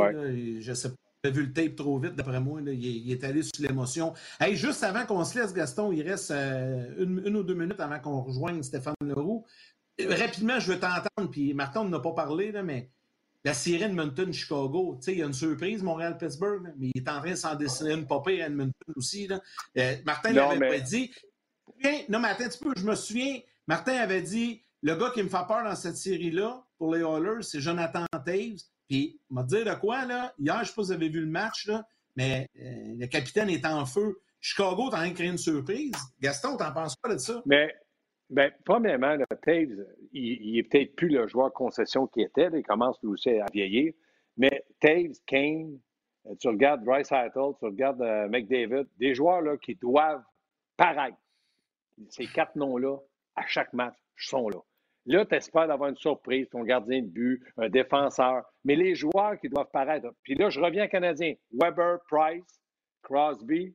je sais pas. J'ai vu le tape trop vite, d'après moi. il, est, allé sur l'émotion. Hey, juste avant qu'on se laisse, Gaston, il reste euh, une, ou deux minutes avant qu'on rejoigne Stéphane Leroux. Rapidement, je veux t'entendre, puis Martin n'a pas parlé, là, mais la série Edmonton-Chicago, il y a une surprise, Montréal-Pittsburgh, mais il est en train de s'en dessiner une popée à Edmonton aussi. Là. Euh, Martin l'avait dit. Non, mais attends un petit peu, je me souviens, Martin avait dit le gars qui me fait peur dans cette série-là, pour les Oilers, c'est Jonathan Taves. Puis, m'a dire de quoi, là, hier, je ne sais pas si vous avez vu le match, là, mais euh, le capitaine est en feu. Chicago est en train de créer une surprise. Gaston, t'en penses pas de ça? Mais, ben, premièrement, le Taves, il, n'est est peut-être plus le joueur concession qu'il était. il commence lui aussi à vieillir. Mais Taves, Kane, euh, tu regardes Bryce Hattel, tu regardes euh, McDavid, des joueurs là, qui doivent paraître. Ces quatre noms-là, à chaque match, sont là. Là, tu espères d'avoir une surprise, ton gardien de but, un défenseur. Mais les joueurs qui doivent paraître. Puis là, je reviens Canadien. Weber, Price, Crosby,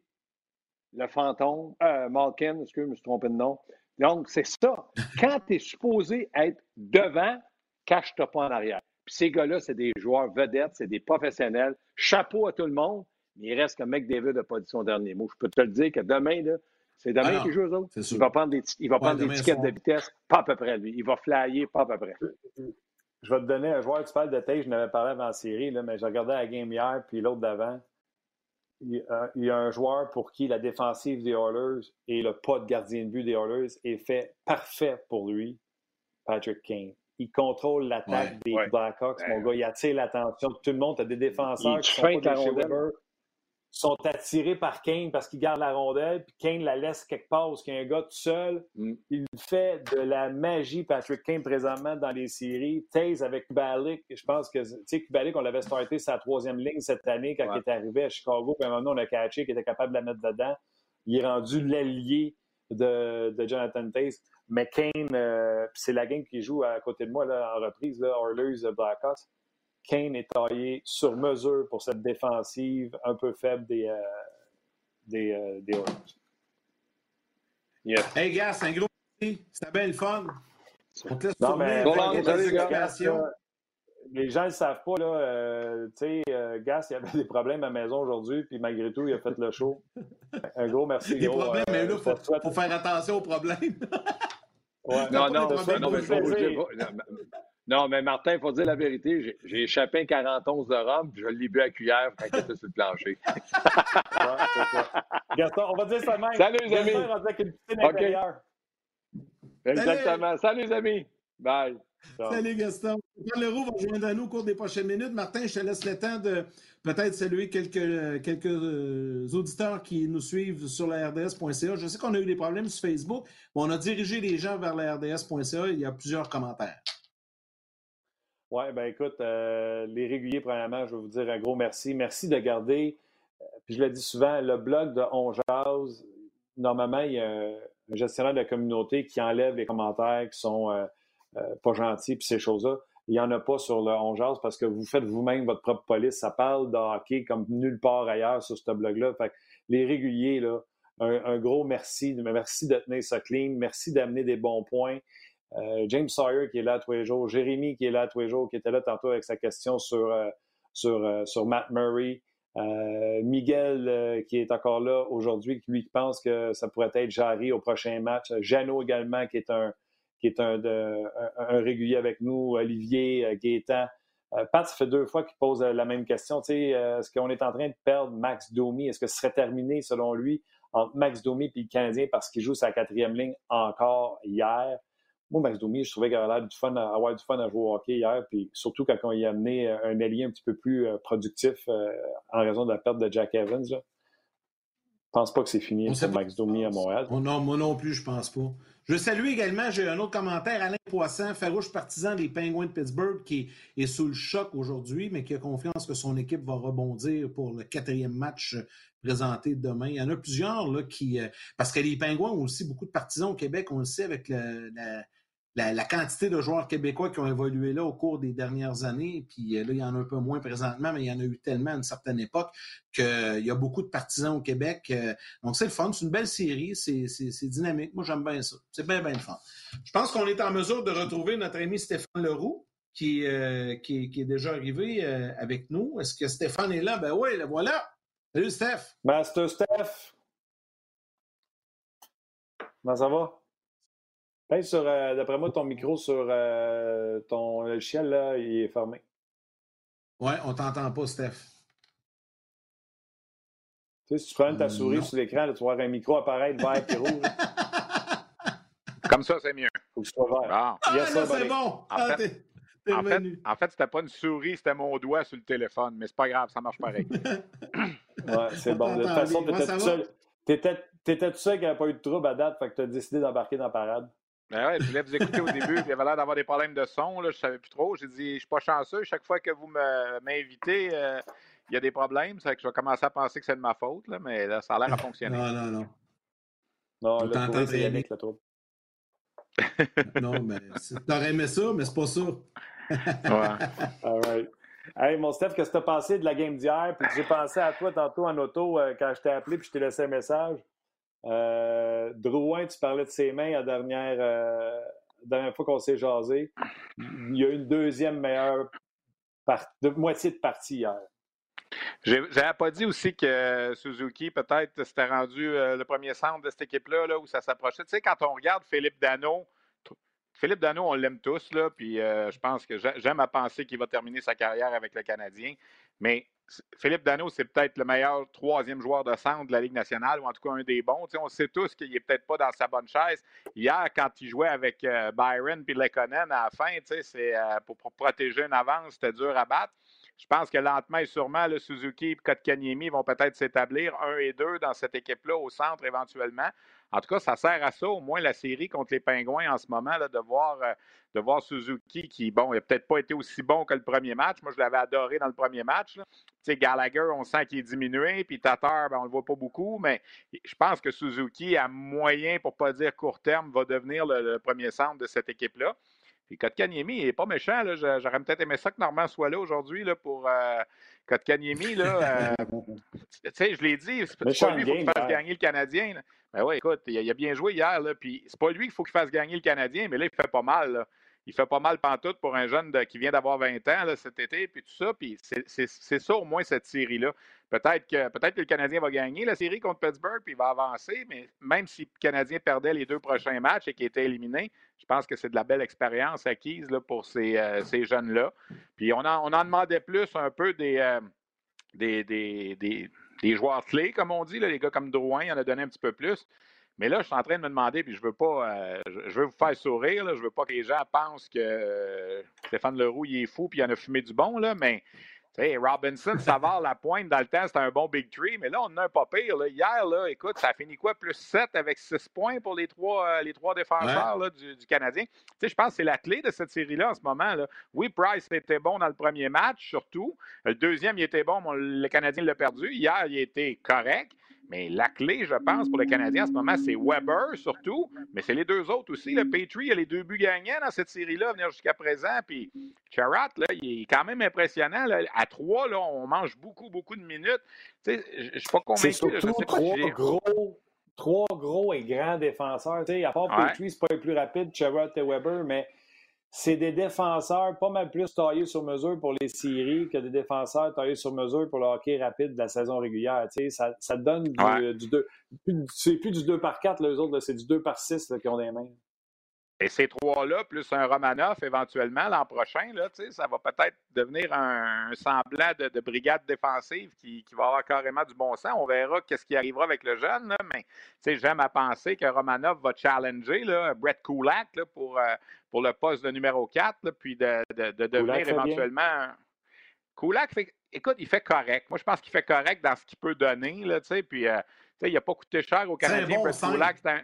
le fantôme, euh, Malkin, excusez, je me suis trompé de nom. Donc, c'est ça. Quand tu es supposé être devant, cache-toi pas en arrière. Puis ces gars-là, c'est des joueurs vedettes, c'est des professionnels. Chapeau à tout le monde, mais il reste que McDavid n'a pas dit son dernier mot. Je peux te le dire que demain, là, c'est demain ah qu'il joue aux autres. Il va prendre des, il va prendre des tickets de vitesse, pas à peu près, lui. Il va flyer, pas à peu près. Je vais te donner un joueur, tu parles de tête, je n'avais parlé avant la série, là, mais je regardais la game hier, puis l'autre d'avant. Il, y a un joueur pour qui la défensive des Oilers et le pas de gardien de but des Oilers est fait parfait pour lui, Patrick Kane. Il contrôle l'attaque des Blackhawks, mon gars. Il attire l'attention de tout le monde. Tu as des défenseurs qui sont pas sont attirés par Kane parce qu'il garde la rondelle, puis Kane la laisse quelque part parce qu'il y a un gars tout seul. Mm. Il fait de la magie, Patrick Kane, présentement dans les séries. Taze avec Kubalik, je pense que, tu sais, Kubalik, on l'avait starté sa troisième ligne cette année quand il est arrivé à Chicago, puis à un moment, on a catché qu'il était capable de la mettre dedans. Il est rendu l'allié de, Jonathan Taze. Mais Kane, euh, c'est la game qui joue à côté de moi là, en reprise, là, Oilers Blackhawks. Kane est taillé sur mesure pour cette défensive un peu faible des, euh, des, euh, des Oilers. Hey, gars, c'est un gros merci. C'était bien le fun. On te laisse non, mais, les gens ne le savent pas, là. Euh, tu sais, euh, Gas, il avait <laughs> des problèmes à la maison aujourd'hui, puis malgré tout, il a fait le show. <laughs> Un gros merci. Des problèmes, mais là, il faut, faut, faire attention aux problèmes. ouais. Non, non, non, non, mais je vais vous dire. Non, mais Martin, il faut dire la vérité. J'ai échappé un 41 de rhum, puis je l'ai bu à cuillère quand il était sur le plancher. <laughs> Gaston, on va dire ça même. Salut, les amis. Avec une okay. Exactement. Salut. les amis. Bye. Salut, Gaston. Leroux va rejoindre à nous au cours des prochaines minutes. Martin, je te laisse le temps de peut-être saluer quelques, quelques euh, auditeurs qui nous suivent sur la RDS.ca. Je sais qu'on a eu des problèmes sur Facebook, mais on a dirigé les gens vers la RDS.ca. Il y a plusieurs commentaires. Oui, ben écoute, euh, les réguliers, premièrement, je veux vous dire un gros merci. Merci de garder, euh, puis je le dis souvent, le blog de On normalement, il y a un, gestionnaire de la communauté qui enlève les commentaires qui sont euh, pas gentils, puis ces choses-là. Il n'y en a pas sur le On parce que vous faites vous-même votre propre police. Ça parle de hockey comme nulle part ailleurs sur ce blog-là. Fait les réguliers, là, un, un, gros merci. Merci de tenir ça clean. Merci d'amener des bons points. Euh, James Sawyer qui est là tous les jours, Jérémy qui est là tous les jours, qui était là tantôt avec sa question sur, euh, euh, Matt Murray. Miguel qui est encore là aujourd'hui, qui lui pense que ça pourrait être Jarry au prochain match. Jeannot également qui est qui un, régulier avec nous. Olivier Gaétan. Pat, ça fait deux fois qu'il pose la même question. est-ce qu'on est en train de perdre Max Domi? Est-ce que ce serait terminé selon lui entre Max Domi et le Canadien parce qu'il joue sa quatrième ligne encore hier? Moi, Max Domi, je trouvais qu'il avait du fun à, avoir du fun à jouer au hockey hier, puis surtout quand on y a amené euh, un allié un petit peu plus euh, productif euh, en raison de la perte de Jack Evans. Je pense pas que c'est fini pour Max Domi à Montréal. Oh non, moi non plus, je pense pas. Je salue également, j'ai un autre commentaire, Alain Poisson, farouche partisan des Penguins de Pittsburgh, qui est sous le choc aujourd'hui, mais qui a confiance que son équipe va rebondir pour le quatrième match présenté demain. Il y en a plusieurs là, qui. parce que les Penguins ont aussi beaucoup de partisans au Québec, on le sait, avec le, la, la, quantité de joueurs québécois qui ont évolué là au cours des dernières années, puis euh, là, il y en a un peu moins présentement, mais il y en a eu tellement à une certaine époque qu'il y a beaucoup de partisans au Québec. Euh, donc, c'est le fun. C'est une belle série. C'est dynamique. Moi, j'aime bien ça. C'est bien, bien le fun. Je pense qu'on est en mesure de retrouver notre ami Stéphane Leroux. qui, est déjà arrivé avec nous. Est-ce que Stéphane est là? Ben oui, le voilà. Salut, Steph. Master Steph. Comment ça va? Sur, d'après moi, ton micro sur ton logiciel, là, il est fermé. Ouais, on t'entend pas, Steph. Tu sais, si tu prends ta souris sur l'écran, tu vas avoir un micro apparaître vert et rouge. <laughs> Comme ça, c'est mieux. Faut que ce soit vert. Ah, c'est bon. En ah, fait, en fait, en fait c'était pas une souris, c'était mon doigt sur le téléphone, mais c'est pas grave, ça marche pareil. <laughs> ouais, c'est bon. De toute façon, t'étais tout seul. T'étais tout seul qui n'avait pas eu de trouble à date, fait que t'as décidé d'embarquer dans la parade. Ben ouais, je voulais vous écouter au début, il y avait l'air d'avoir des problèmes de son, là, je savais plus trop. J'ai dit, je suis pas chanceux, chaque fois que vous m'invitez, euh, il y a des problèmes. C'est que je vais commencer à penser que c'est de ma faute, là, mais là, ça a l'air à fonctionner. Non, non, non. Non, le c'est Yannick, le trouble. non, mais t'aurais aimé ça, mais c'est pas ça. ouais. All right. Hey, mon Steph, qu'est-ce que t'as pensé de la game d'hier? Puis j'ai pensé à toi tantôt en auto euh, quand je t'ai appelé puis je t'ai laissé un message. Euh, Drouin, tu parlais de ses mains la dernière, euh, dernière fois qu'on s'est jasé. Il y a une deuxième meilleure moitié de partie hier. J'avais pas dit aussi que Suzuki, peut-être, s'était rendu euh, le premier centre de cette équipe-là, là, où ça s'approchait. Tu sais, quand on regarde Philippe Dano, Philippe Dano, on l'aime tous, là, puis euh, je pense que j'aime à penser qu'il va terminer sa carrière avec le Canadien. Mais Philippe Dano, c'est peut-être le meilleur troisième joueur de centre de la Ligue nationale, ou en tout cas un des bons. on sait tous qu'il n'est peut-être pas dans sa bonne chaise. Hier, quand il jouait avec euh, Byron et Lekonen à la fin, pour, pour, protéger une avance, c'était dur à battre. Je pense que lentement et sûrement, le Suzuki et Kotkaniemi vont peut-être s'établir un et deux dans cette équipe-là au centre éventuellement. En tout cas, ça sert à ça, au moins la série contre les Pingouins en ce moment, là, de, voir, euh, de voir Suzuki qui, bon, il n'a peut-être pas été aussi bon que le premier match. Moi, je l'avais adoré dans le premier match. Tu sais, Gallagher, on sent qu'il est diminué, puis Tatar, ben, on ne le voit pas beaucoup, mais je pense que Suzuki, à moyen, pour ne pas dire court terme, va devenir le premier centre de cette équipe-là. Puis Kotkaniemi, il n'est pas méchant. J'aurais peut-être aimé ça que Normand soit là aujourd'hui là, pour euh, Kotkaniemi. Là, euh, <laughs> tu sais, je l'ai dit, c'est pas lui qu'il faut qu'il fasse gagner le Canadien. Ben oui, écoute, il a, bien joué hier. Là, puis c'est pas lui qu'il faut qu'il fasse gagner le Canadien, mais là, il fait pas mal. Il fait pas mal pantoute pour un jeune qui vient d'avoir 20 ans cet été, puis tout ça. Puis c'est ça au moins cette série-là. Peut-être que, peut que le Canadien va gagner la série contre Pittsburgh, puis il va avancer, mais même si le Canadien perdait les deux prochains matchs et qu'il était éliminé, je pense que c'est de la belle expérience acquise là, pour ces, euh, ces jeunes-là. Puis on en, on demandait plus un peu des, euh, des, des, des, joueurs clés, comme on dit, là, les gars comme Drouin, il en a donné un petit peu plus. Mais là, je suis en train de me demander, puis je veux pas, euh, je veux vous faire sourire, là, je veux pas que les gens pensent que Stéphane Leroux, il est fou, puis il en a fumé du bon, là, mais sais, Robinson, Savard, <laughs> la pointe, dans le temps, c'était un bon big tree, mais là, on a un pas pire. Là. Hier, là, écoute, ça a fini quoi? Plus 7 avec 6 points pour les trois, euh, les trois défenseurs là, du, du, Canadien. Je pense que c'est la clé de cette série-là en ce moment. Là. Oui, Price était bon dans le premier match, surtout. Le deuxième, il était bon, mais le Canadien l'a perdu. Hier, il était correct. Mais la clé, je pense, pour le Canadien en ce moment, c'est Weber surtout, mais c'est les deux autres aussi. Le Petrie a les deux buts gagnants dans cette série-là, venir jusqu'à présent. Puis Charat, là, il est quand même impressionnant. À trois, là, on mange beaucoup, beaucoup de minutes. Tu sais, je ne suis pas convaincu. C'est surtout trois, gros, trois gros et grands défenseurs. Tu sais, à part Petrie, c'est pas le plus rapide, Charat et Weber, mais c'est des défenseurs pas mal plus taillés sur mesure pour les séries que des défenseurs taillés sur mesure pour le hockey rapide de la saison régulière. ça, ça donne du, 2. C'est plus du 2 par 4, les autres, c'est du 2 par 6 qui ont des mains. Et ces trois-là, plus un Romanov éventuellement l'an prochain, là, ça va peut-être devenir un, semblant de, brigade défensive qui, va avoir carrément du bon sens. On verra qu'est-ce qui arrivera avec le jeune, là, mais j'aime à penser que Romanov va challenger là, Brett Kulak pour, euh, pour le poste de numéro 4, puis de, devenir éventuellement. Kulak, fait, écoute, il fait correct. Moi, je pense qu'il fait correct dans ce qu'il peut donner. Là, puis, euh, il n'a pas coûté cher au Canadien. Brett Kulak, c'est un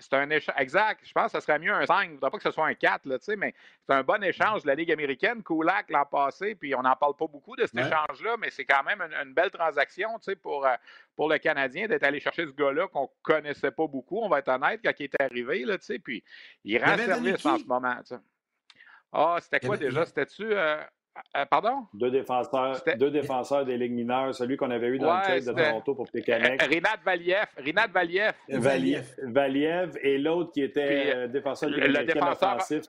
c'est un échange. Exact. Je pense que ce serait mieux un 5. Je ne voudrais pas que ce soit un 4, là, mais c'est un bon échange de la Ligue américaine. Kulak l'an passé, puis on n'en parle pas beaucoup de cet échange-là, mais c'est quand même une, belle transaction pour, euh, pour le Canadien d'être allé chercher ce gars-là qu'on ne connaissait pas beaucoup, on va être honnête, quand il est arrivé. Là, puis il rend service en ce moment. Ah, c'était quoi déjà? C'était-tu. Euh, Euh, pardon? Deux défenseurs, deux défenseurs des ligues mineures, celui qu'on avait eu dans le trade de Toronto pour Pécanec. Rinat Valiev. Rinat Valiev. Valiev. Valiev et l'autre qui était euh, défenseur de le défenseur offensif.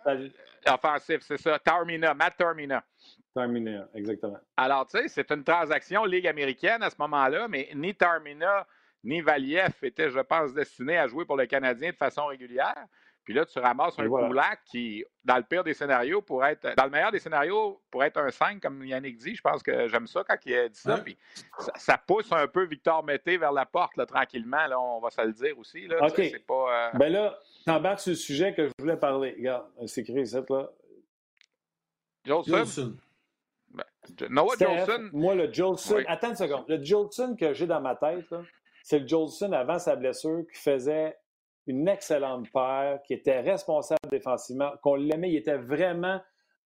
Offensif, c'est ça. Tarmina, Matt Tarmina. Tarmina, exactement. Alors, tu sais, c'est une transaction Ligue américaine à ce moment-là, mais ni Tarmina ni Valiev étaient, je pense, destinés à jouer pour le Canadien de façon régulière. Puis là, tu ramasses un voilà. qui, dans le pire des scénarios, pourrait être. Dans le meilleur des scénarios, pourrait être un 5, comme Yannick dit. Je pense que j'aime ça quand il a dit ça. Puis ça, pousse un peu Victor Mété vers la porte, là, tranquillement. Là, on va se le dire aussi. Là, OK. C'est pas, euh... Ben là, t'embarques sur le sujet que je voulais parler. Regarde, c'est écrit ici, là. Jolson? Ben, Noah Jolson? Moi, le Jolson. Attends une seconde. Le Jolson que j'ai dans ma tête, c'est le Jolson avant sa blessure qui faisait une excellente paire, qui était responsable défensivement, qu'on l'aimait, il était vraiment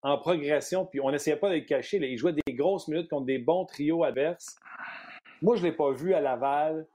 en progression, puis on n'essayait pas de le cacher. il jouait des grosses minutes contre des bons trios adverses. Moi, je ne l'ai pas vu à Laval.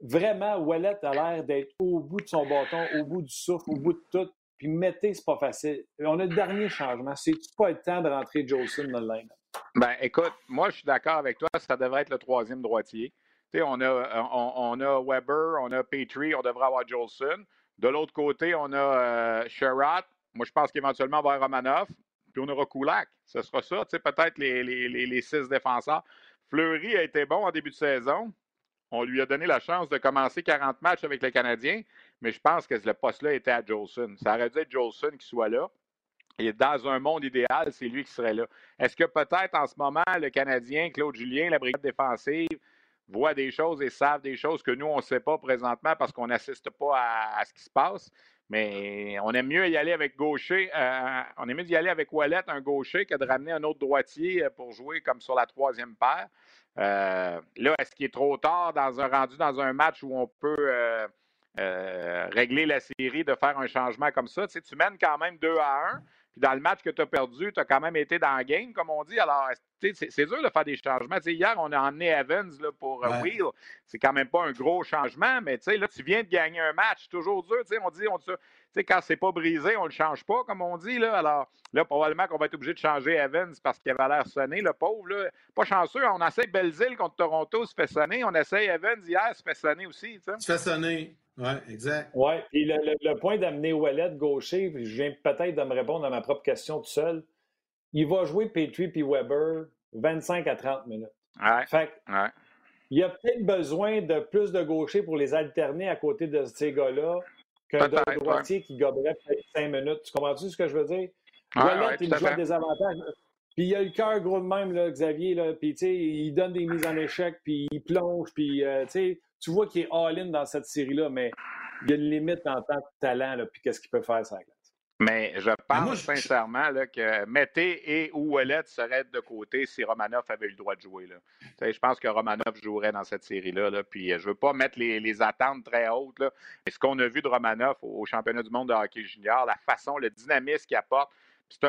Vraiment, Wallet a l'air d'être au bout de son bâton, au bout du souffle, au bout de tout. Puis mettez, c'est pas facile. On a le dernier changement. C'est-tu pas le temps de rentrer Jolson dans le line? Ben, écoute, moi, je suis d'accord avec toi. Ça devrait être le troisième droitier on a, on, a Weber, on a Petrie, on devrait avoir Jolson. De l'autre côté, on a euh, Sherratt. Moi, je pense qu'éventuellement, on va avoir Romanoff. Puis on aura Kulak. Ce sera ça, peut-être les, six défenseurs. Fleury a été bon en début de saison. On lui a donné la chance de commencer 40 matchs avec les Canadiens, mais je pense que le poste-là était à Jolson. Ça aurait dû être Jolson qui soit là. Et dans un monde idéal, c'est lui qui serait là. Est-ce que peut-être en ce moment, le Canadien, Claude Julien, la brigade défensive, voient des choses et savent des choses que nous, on ne sait pas présentement parce qu'on n'assiste pas à, ce qui se passe. Mais on aime mieux y aller avec gaucher. Euh, on aime mieux y aller avec Wallet, un gaucher, que de ramener un autre droitier euh, pour jouer comme sur la troisième paire. Euh, là, est-ce qu'il est trop tard dans un rendu dans un match où on peut régler la série de faire un changement comme ça? Tu, tu mènes quand même 2 à 1. Puis dans le match que tu as perdu, tu as quand même été dans le game, comme on dit. Alors, c'est dur de faire des changements. hier, on a emmené Evans là, pour euh, Wheel. C'est quand même pas un gros changement, mais là, tu viens de gagner un match. toujours dur. On dit, on dit quand c'est pas brisé, on le change pas, comme on dit. Là. Alors, là, probablement qu'on va être obligé de changer Evans parce qu'il avait l'air sonné, le pauvre. Là. Pas chanceux. On essaie Belzile contre Toronto, se fait sonner. On essaie Evans hier, se fait sonner aussi. Se fait sonner. Oui, exact. Oui, puis le, point d'amener Wallet gaucher, je viens peut-être de me répondre à ma propre question tout seul. Il va jouer Petrie puis Weber 25 à 30 minutes. Ouais. Fait il y a peut-être besoin de plus de gauchers pour les alterner à côté de ces gars-là qu'un droitier qui goberait peut-être 5 minutes. Tu comprends-tu ce que je veux dire? Wallet, il joue des avantages. Puis il a le cœur gros de même, là, Xavier, là, puis il donne des mises en échec, puis il plonge, puis euh, sais tu vois qu'il est all-in dans cette série-là, mais il y a une limite en tant que talent, puis qu'est-ce qu'il peut faire ça glace. Mais je pense sincèrement là, que Mété et ou seraient de côté si Romanov avait eu le droit de jouer. Là. Je pense que Romanov jouerait dans cette série-là. Là, puis euh, je ne veux pas mettre les, attentes très hautes. Là, mais ce qu'on a vu de Romanov au, championnat du monde de hockey junior, la façon, le dynamisme qu'il apporte,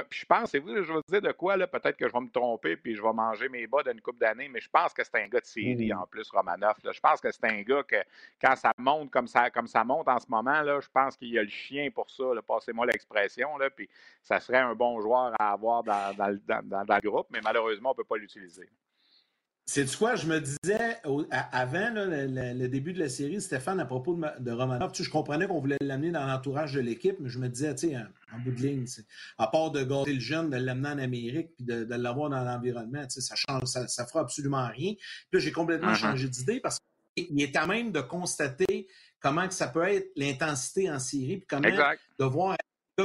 je pense, et vous, je vais dire de quoi, là, peut-être que je vais me tromper puis je vais manger mes bas d'une coupe d'années, mais je pense que c'est un gars de série mmh. en plus, Romanoff. Je pense que c'est un gars que quand ça monte comme ça, comme ça monte en ce moment, là, je pense qu'il y a le chien pour ça, passez-moi l'expression, puis ça serait un bon joueur à avoir dans, dans le groupe, mais malheureusement, on ne peut pas l'utiliser. C'est quoi, je me disais avant le, début de la série, Stéphane, à propos de, de Romanov, je comprenais qu'on voulait l'amener dans l'entourage de l'équipe, mais je me disais, tu sais, en, bout de ligne, à part de gâter le jeune, de l'amener en Amérique, puis de, l'avoir dans l'environnement, ça change, ça, ça fera absolument rien. Puis j'ai complètement uh-huh. changé d'idée parce qu'il est à même de constater comment que ça peut être l'intensité en série, puis comment de voir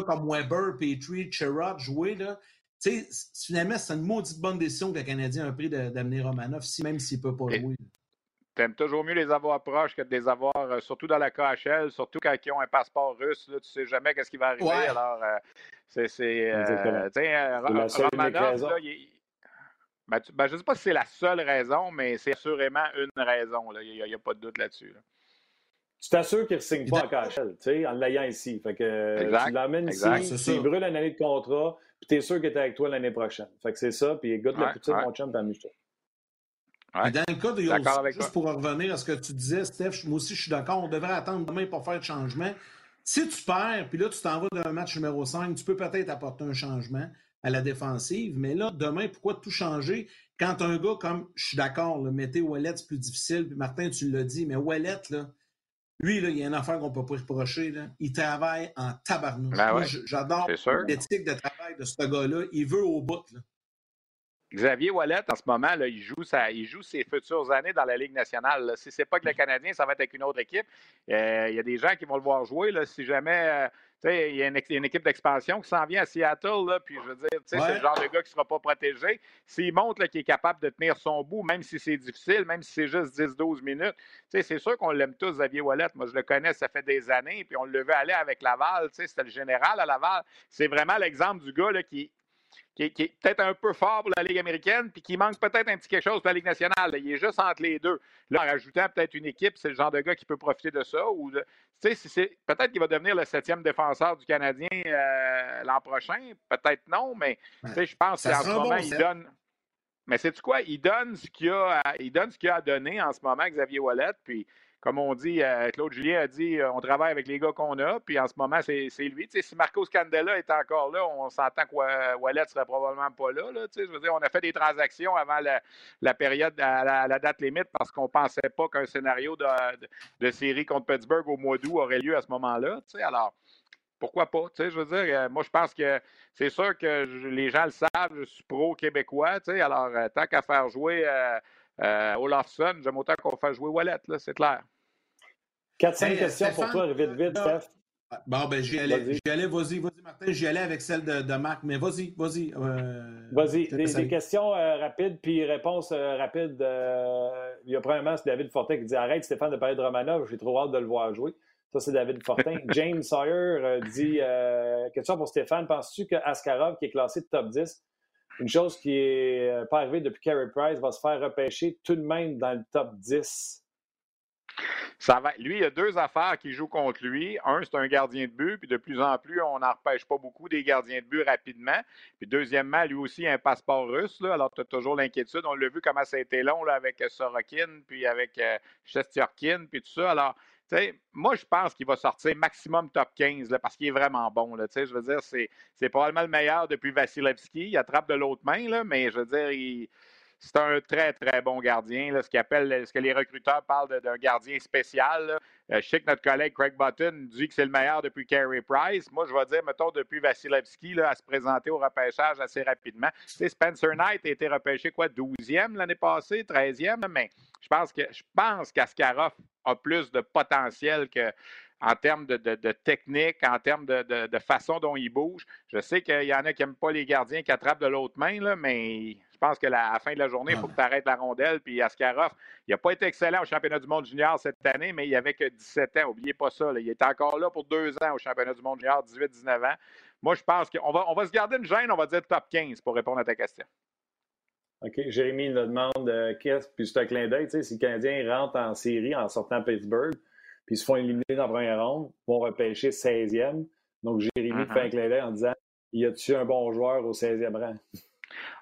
comme Weber, Petrie, Sherrod jouer, là, sais, finalement, c'est une maudite bonne décision que le Canadien a pris d'amener Romanov, si, même s'il ne peut pas jouer. T'aimes toujours mieux les avoir proches que de les avoir, euh, surtout dans la KHL, surtout quand ils ont un passeport russe. Là, tu sais jamais qu'est-ce qui va arriver. Alors, euh, c'est. Euh, Romanov, là, il, ben, ben, je ne sais pas si c'est la seule raison, mais c'est assurément une raison. Il n'y a, pas de doute là-dessus. Tu t'assures qu'il ne signe pas en KHL, tu sais, en l'ayant ici. Fait que tu l'amènes ici, il brûle une année de contrat, puis tu es sûr qu'il est avec toi l'année prochaine. Fait que c'est ça, puis écoute ouais, la petite, mon chum, t'amuse-toi. Ouais. Dans le cas de Yost, juste pour revenir à ce que tu disais, Steph, moi aussi je suis d'accord, on devrait attendre demain pour faire le changement. Si tu perds, puis là tu t'en vas d'un match numéro 5, tu peux peut-être apporter un changement. à la défensive. Mais là, demain, pourquoi tout changer? Quand un gars comme, je suis d'accord, mettez Wallet, c'est plus difficile. Puis Martin, tu l'as dit, mais Wallet, là, lui, là, il y a une affaire qu'on ne peut pas reprocher. Là. Il travaille en tabarnouche. Ben J'adore l'éthique de travail de ce gars-là. Il veut au bout. Là. Xavier Wallet, en ce moment, là, il, joue il joue ses futures années dans la Ligue nationale. Si ce n'est pas que le Canadien, ça va être avec une autre équipe. Euh, il y a des gens qui vont le voir jouer. Là, si jamais euh, il y a une, équipe d'expansion qui s'en vient à Seattle, là, puis je veux dire, c'est le genre de gars qui ne sera pas protégé. S'il montre qu'il est capable de tenir son bout, même si c'est difficile, même si c'est juste 10-12 minutes, c'est sûr qu'on l'aime tous, Xavier Wallet. Moi, je le connais, ça fait des années, puis on le veut aller avec Laval. C'était le général à Laval. C'est vraiment l'exemple du gars là, qui qui est, peut-être un peu fort pour la Ligue américaine, puis qui manque peut-être un petit quelque chose pour la Ligue nationale. Il est juste entre les deux. Là, en rajoutant peut-être une équipe, c'est le genre de gars qui peut profiter de ça. Ou peut-être qu'il va devenir le septième défenseur du Canadien euh, l'an prochain. Peut-être non, mais je pense qu'en ce moment, il donne. Mais c'est quoi? Il donne ce qu'il a, il donne ce qu'il a à donner en ce moment, Xavier Wallet. Puis comme on dit, euh, Claude Julien a dit euh, on travaille avec les gars qu'on a, puis en ce moment, c'est lui. si Marco Scandella est encore là, on s'entend que Wallet serait probablement pas là. je veux dire, on a fait des transactions avant la, période, à la, date limite, parce qu'on ne pensait pas qu'un scénario de, série contre Pittsburgh au mois d'août aurait lieu à ce moment-là. Alors, pourquoi pas? je veux dire, euh, moi, je pense que c'est sûr que les gens le savent, je suis pro-québécois. Alors, tant qu'à faire jouer. Euh, Olafson, j'aime autant qu'on fasse jouer Wallet, c'est clair. 4-5 questions pour toi, vite, vite, Steph. Bon, ben, j'y allais, vas-y, vas-y, Martin, j'y allais avec celle de, Marc, mais vas-y, vas-y. Euh, vas-y, des, questions euh, rapides, puis réponses rapides. il y a premièrement, c'est David Fortin qui dit Arrête, Stéphane, de parler de Romanov, j'ai trop hâte de le voir jouer. Ça, c'est David Fortin. <laughs> James Sawyer dit Question pour Stéphane, penses-tu que Askarov, qui est classé de top 10, une chose qui n'est euh, pas arrivée depuis Carey Price, va se faire repêcher tout de même dans le top 10. Ça lui, il y a deux affaires qui jouent contre lui. Un, c'est un gardien de but, puis de plus en plus, on n'en repêche pas beaucoup des gardiens de but rapidement. Puis deuxièmement, lui aussi, un passeport russe. Alors, tu as toujours l'inquiétude. On l'a vu comment ça a été long là, avec Sorokin, puis avec euh, puis tout ça. Alors, moi, je pense qu'il va sortir maximum top 15 là, parce qu'il est vraiment bon. Là, je veux dire, c'est, probablement le meilleur depuis Vasilevski. Il attrape de l'autre main, là, mais je veux dire, c'est un très, très bon gardien. Ce, ce que les recruteurs parlent d'un gardien spécial. Euh, je sais que notre collègue Craig Button dit que c'est le meilleur depuis Carey Price. Moi, je vais dire, mettons, depuis Vasilevski à se présenter au repêchage assez rapidement. Spencer Knight a été repêché, quoi, 12e l'année passée, 13e, mais je pense que je pense qu'Askarov a plus de potentiel que en termes de, technique, en termes de, façon dont il bouge. Je sais qu'il y en a qui n'aiment pas les gardiens qui attrapent de l'autre main, là, mais je pense que la, à la fin de la journée, il faut que tu arrêtes la rondelle. Puis Askarov, il n'a pas été excellent au championnat du monde junior cette année, mais il avait que 17 ans. N'oubliez pas ça. Il est encore là pour deux ans au championnat du monde junior, 18-19 ans. Moi, je pense qu'on va, on va se garder une gêne, on va dire top 15 pour répondre à ta question. OK. Jérémy nous demande euh, qu'est-ce, puis c'est un clin d'œil, si le Canadien rentre en série en sortant à Pittsburgh, puis ils se font éliminer dans la première ronde, vont repêcher 16e. Donc, Jérémy fait un uh-huh. clin d'œil en disant Y a-tu un bon joueur au 16e rang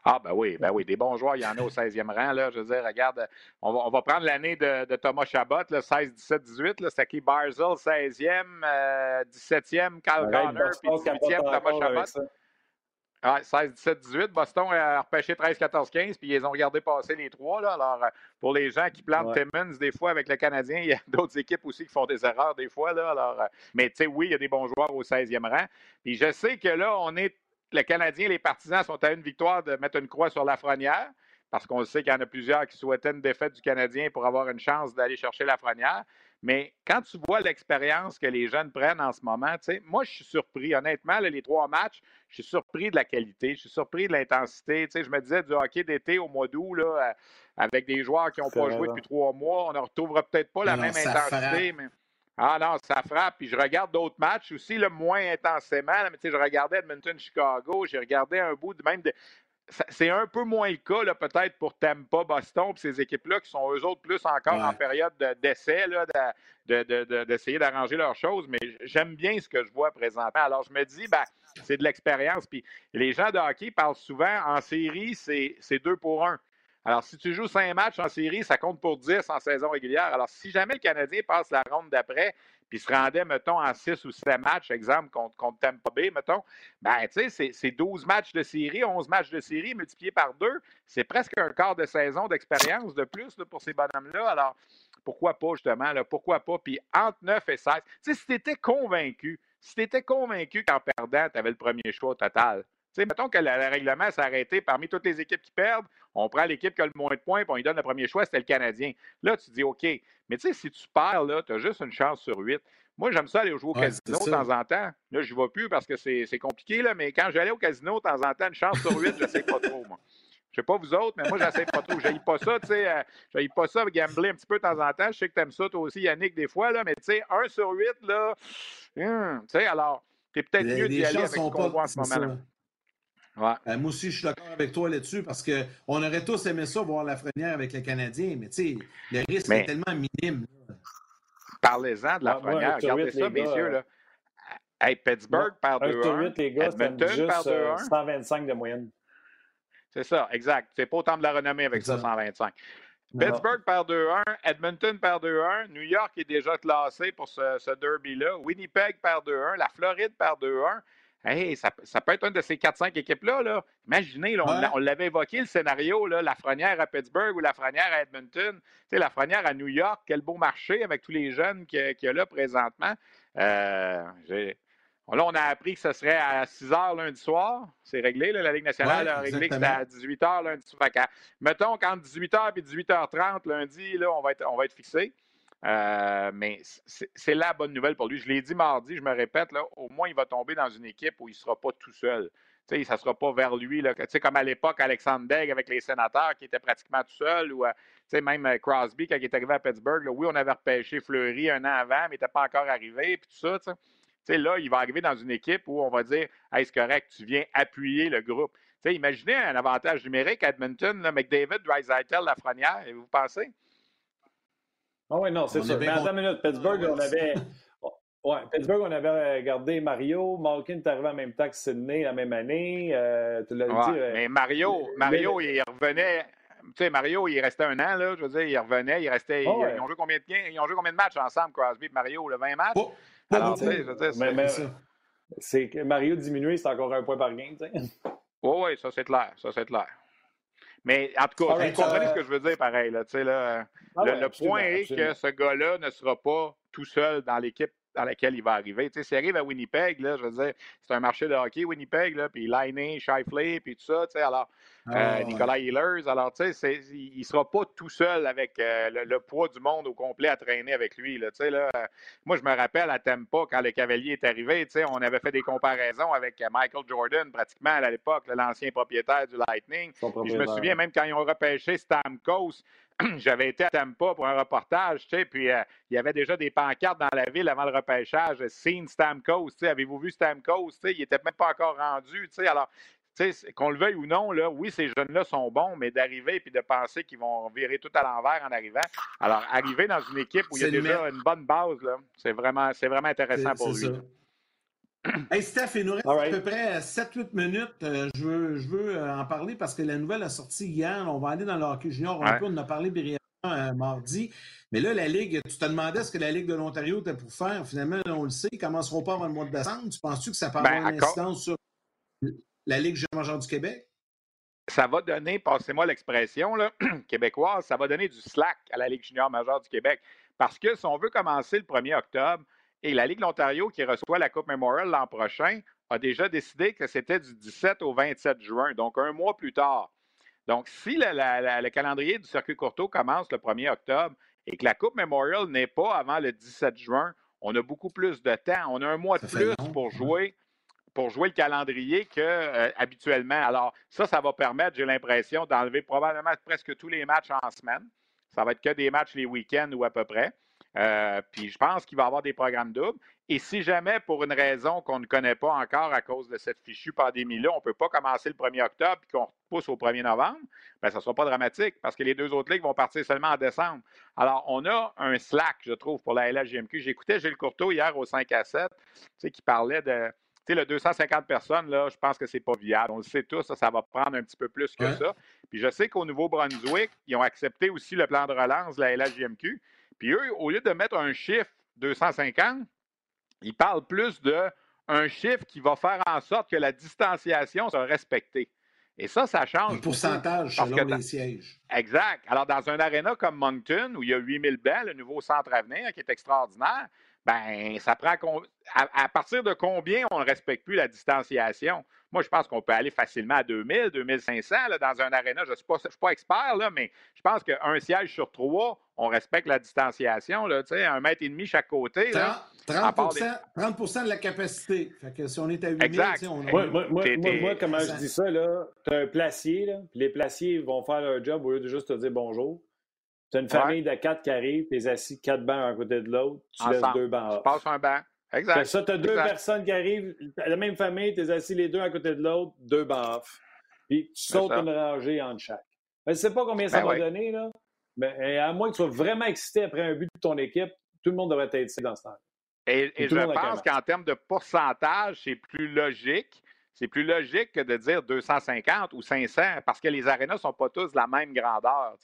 ah, ben oui, ben oui, des bons joueurs, il y en a au 16e rang. Là. Je veux dire, regarde, on va, on va prendre l'année de, Thomas Chabot, 16, 17, 18. C'était qui? Barzell, 16e, 17e, Kyle Connor, puis 18e, Thomas Chabot. Ah, 16, 17, 18. Boston a repêché 13, 14, 15, puis ils ont regardé passer les trois. Là. Alors, pour les gens qui plantent Timmons, des fois, avec le Canadien, <laughs> il y a d'autres équipes aussi qui font des erreurs, des fois. Là. Alors, euh, mais tu sais, oui, il y a des bons joueurs au 16e rang. Puis je sais que là, on est. Le Canadien, les partisans sont à une victoire de mettre une croix sur la fronnière, parce qu'on sait qu'il y en a plusieurs qui souhaitaient une défaite du Canadien pour avoir une chance d'aller chercher la fronnière. Mais quand tu vois l'expérience que les jeunes prennent en ce moment, moi, je suis surpris. Honnêtement, les trois matchs, je suis surpris de la qualité, je suis surpris de l'intensité. Je me disais du hockey d'été au mois d'août, là, avec des joueurs qui n'ont pas joué depuis trois mois, on ne retrouvera peut-être pas la même intensité. Mais... Ah non, ça frappe. Puis je regarde d'autres matchs aussi, le moins intensément. mais je regardais Edmonton-Chicago, j'ai regardé un bout de même de c'est un peu moins le cas, peut-être, pour Tampa, Boston, puis ces équipes-là qui sont eux autres plus encore en période d'essai, d'essayer d'arranger leurs choses. Mais j'aime bien ce que je vois présentement. Alors, je me dis, ben, c'est de l'expérience. Puis les gens de hockey parlent souvent, en série, c'est deux pour un. Alors, si tu joues cinq matchs en série, ça compte pour 10 en saison régulière. Alors, si jamais le Canadien passe la ronde d'après, puis se rendait, mettons, en 6 ou 7 matchs, exemple, contre, contre Tampa Bay, mettons, ben, tu sais, c'est 12 matchs de série, 11 matchs de série multipliés par deux. C'est presque un quart de saison d'expérience de plus pour ces bonhommes-là. Alors, pourquoi pas, justement, pourquoi pas? Puis entre 9 et 16, tu sais, si tu étais convaincu, si tu étais convaincu qu'en perdant, tu avais le premier choix total, sais, mettons que le, règlement s'est arrêté parmi toutes les équipes qui perdent, on prend l'équipe qui a le moins de points, puis on lui donne le premier choix, c'était le Canadien. Là, tu dis OK. Mais tu sais, si tu perds, là, tu as juste une chance sur huit. Moi, j'aime ça aller jouer au casino de temps en temps. Là, je ne vais plus parce que c'est compliqué, là, mais quand j'allais au casino de temps en temps, une chance sur huit, je ne sais pas trop, moi. Je ne sais pas vous autres, mais moi, j'essaie pas trop. Je pas ça, tu sais. Euh, pas ça, gambler un petit peu de temps en temps. Je sais que tu aimes ça, toi aussi, Yannick, des fois, là, mais tu sais, un sur huit, là, hum, tu sais, alors, tu es peut-être mieux d'y aller avec ce qu'on voit en ce moment-là. Euh, moi aussi, je suis d'accord avec toi là-dessus parce qu'on aurait tous aimé ça, voir la Lafrenière avec les Canadiens, mais tu sais, le risque est tellement minime. Parlez-en de la Lafrenière. Regardez ça, messieurs. Là. Hey, Pittsburgh par 2-1. les gars, Edmonton par 2-1. 125 de moyenne. C'est ça, exact. C'est pas autant de la renommée avec ça, 125. Pittsburgh par 2-1, Edmonton par 2-1, New York est déjà classé pour ce, ce derby-là, Winnipeg par 2-1, la Floride par 2-1. Hey, ça, peut être une de ces 4-5 équipes-là. Là. Imaginez, on, l'avait évoqué, le scénario, là, la Frenière à Pittsburgh ou la Frenière à Edmonton. Tu la Frenière à New York, quel beau marché avec tous les jeunes qu'il y, a là présentement. Euh, là, on a appris que ce serait à 6 h lundi soir. C'est réglé, la Ligue nationale a réglé que c'était à 18 h lundi soir. mettons qu'entre 18 h et 18 h 30 lundi, là, on va être, on va être fixé. Euh, mais c'est la bonne nouvelle pour lui. Je l'ai dit mardi, je me répète, là, au moins il va tomber dans une équipe où il ne sera pas tout seul. ça ne sera pas vers lui, là, comme à l'époque, Alexandre Degg avec les sénateurs qui était pratiquement tout seul, ou euh, même euh, Crosby quand il est arrivé à Pittsburgh. oui, on avait repêché Fleury un an avant, mais il n'était pas encore arrivé, là, il va arriver dans une équipe où on va dire Hey, c'est correct, tu viens appuyer le groupe. imaginez un avantage numérique à Edmonton, là, McDavid, Dreisaitl, Lafrenière, vous pensez? Ah oui, non, c'est sûr. Mais attends une minute. Pittsburgh, on avait. <laughs> Ouais, Pittsburgh, on avait gardé Mario. Malkin est arrivé en même temps que Sydney la même année. Euh, tu l'as dit. Euh, mais Mario, Mario il revenait. Tu sais, Mario, il restait un an, là. Je veux dire, il revenait, il restait. Ah ils, ont joué combien de, ils ont joué combien de matchs ensemble, Crosby et Mario, le 20 matchs? Alors, tu sais, je veux dire, c'est. que Mario diminué, c'est encore un point par game, tu sais. Oui, oui, ça c'est clair. Ça c'est clair. Mais en tout cas, vous comprenez ce que je veux dire pareil. Là, là, ah le, point est que ce gars-là ne sera pas tout seul dans l'équipe dans laquelle il va arriver. Tu sais, s'il arrive à Winnipeg, là, je veux dire, c'est un marché de hockey, Winnipeg, là, puis Liney, Shifley, puis tout ça, tu sais, alors, ah, euh, Nicolas Hillers, alors, tu sais, il ne sera pas tout seul avec euh, le, poids du monde au complet à traîner avec lui, là, tu sais, là. moi, je me rappelle à Tampa, quand le Cavalier est arrivé, tu sais, on avait fait des comparaisons avec Michael Jordan, pratiquement, à l'époque, l'ancien propriétaire du Lightning. je me souviens, même quand ils ont repêché Stamkos, <clears throat> j'avais été à Tampa pour un reportage, tu sais, puis euh, il y avait déjà des pancartes dans la ville avant le repêchage, Seen Stamkos, tu sais, avez-vous vu Stamkos, tu sais, il n'était même pas encore rendu, tu sais, alors, tu sais, qu'on le veuille ou non, là, oui, ces jeunes-là sont bons, mais d'arriver et de penser qu'ils vont virer tout à l'envers en arrivant, alors, arriver dans une équipe où il y a déjà une bonne base, là, c'est vraiment, vraiment intéressant pour lui. Hey Steph, il nous reste à peu près 7-8 minutes. Euh, je veux, je veux euh, en parler parce que la nouvelle a sorti hier. On va aller dans le hockey junior un peu. On en a parlé brièvement euh, mardi. Mais là, la Ligue, tu te demandais ce que la Ligue de l'Ontario était pour faire. Finalement, on le sait, ils ne commenceront pas avant le mois de décembre? Tu penses-tu que ça peut avoir ben, une incidence sur la Ligue junior du Québec? Ça va donner, passez-moi l'expression <clears throat> québécoise, ça va donner du slack à la Ligue junior majeure du Québec. Parce que si on veut commencer le 1er octobre, et la Ligue de l'Ontario, qui reçoit la Coupe Memorial l'an prochain, a déjà décidé que c'était du 17 au 27 juin, donc un mois plus tard. Donc, si le calendrier du circuit courto commence le 1er octobre et que la Coupe Memorial n'est pas avant le 17 juin, on a beaucoup plus de temps. On a un mois de plus pour jouer pour jouer le calendrier qu'habituellement. Euh, Alors, ça, ça va permettre, j'ai l'impression, d'enlever probablement presque tous les matchs en semaine. Ça va être que des matchs les week-ends ou à peu près. Euh, puis je pense qu'il va y avoir des programmes doubles. Et si jamais, pour une raison qu'on ne connaît pas encore à cause de cette fichue pandémie-là, on ne peut pas commencer le 1er octobre et qu'on repousse au 1er novembre, bien, ça ne sera pas dramatique parce que les deux autres ligues vont partir seulement en décembre. Alors, on a un slack, je trouve, pour la LHGMQ. J'écoutais Gilles Courteau hier au 5 à 7, tu sais, qui parlait de sais, le 250 personnes, là, je pense que c'est pas viable. On le sait tous, ça, ça va prendre un petit peu plus que ça. Puis je sais qu'au Nouveau-Brunswick, ils ont accepté aussi le plan de relance de la LHJMQ. Puis eux, au lieu de mettre un chiffre 250, ils parlent plus de un chiffre qui va faire en sorte que la distanciation soit respectée. Et ça, ça change. Un pourcentage selon les sièges. Exact. Alors, dans un aréna comme Moncton, où il y a 8000 bancs, le nouveau centre à venir, qui est extraordinaire, ben ça prend. À, partir de combien on ne respecte plus la distanciation? Moi, je pense qu'on peut aller facilement à 2000, 2500 là, dans un aréna. Je ne suis, pas expert, là, mais je pense qu'un siège sur trois, on respecte la distanciation. Là, un mètre et demi chaque côté. 30, 30, de la capacité. Fait que si on est à 8000, exact. on a... moi, moi, moi, moi, comment je dis ça, tu as un placier, là, puis les placiers vont faire leur job au lieu de juste te dire bonjour. Tu as une famille de quatre qui arrive, tu es assis quatre bancs à côté de l'autre, tu laisses deux bancs. Tu passes un banc. Exact. ça, tu as deux personnes qui arrivent, la même famille, tu es assis les deux à côté de l'autre, deux off. Puis tu sautes une rangée entre chaque. Je ne sais pas combien ça ben va donner, là. Mais à moins que tu sois vraiment excité après un but de ton équipe, tout le monde devrait être ici dans ce temps. Et, et je pense qu'en termes de pourcentage, c'est plus logique c'est plus logique que de dire 250 ou 500 parce que les arénas ne sont pas tous de la même grandeur.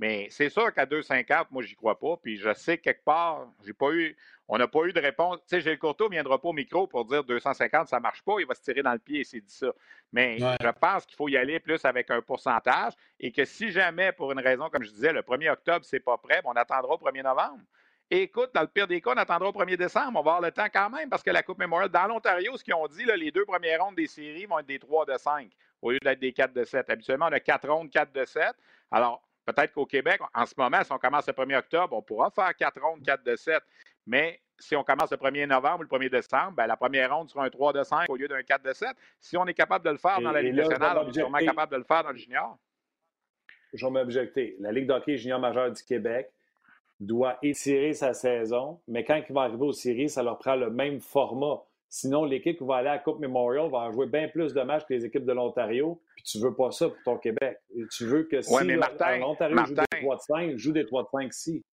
Mais c'est sûr qu'à 250, moi, j'y crois pas. Puis je sais quelque part, j'ai pas eu, on n'a pas eu de réponse. Tu sais, Gilles Courteau ne viendra pas au micro pour dire 250, ça ne marche pas. Il va se tirer dans le pied et s'est dit ça. Mais je pense qu'il faut y aller plus avec un pourcentage et que si jamais, pour une raison, comme je disais, le 1er octobre, c'est pas prêt, ben, on attendra au 1er novembre écoute, dans le pire des cas, on attendra au 1er décembre. On va avoir le temps quand même parce que la Coupe Memorial, dans l'Ontario, ce qu'ils ont dit, les deux premières rondes des séries vont être des 3 de 5 au lieu d'être des 4 de 7. Habituellement, on a 4 rondes, 4 de 7. Alors, peut-être qu'au Québec, en ce moment, si on commence le 1er octobre, on pourra faire 4 rondes, 4 de 7. Mais si on commence le 1er novembre ou le 1er décembre, ben, la première ronde sera un 3 de 5 au lieu d'un 4 de 7. Si on est capable de le faire dans la Ligue nationale, on est sûrement capable de le faire dans le junior. Je vais m'objecter. La Ligue d'hockey junior majeur du Québec doit étirer sa saison, mais quand ils vont arriver aux séries, ça leur prend le même format. Sinon, l'équipe qui va aller à la Coupe Memorial va en jouer bien plus de matchs que les équipes de l'Ontario. Puis tu veux pas ça pour ton Québec. tu veux que si l'Ontario joue des 3 de 5, joue des 3 de 5 si.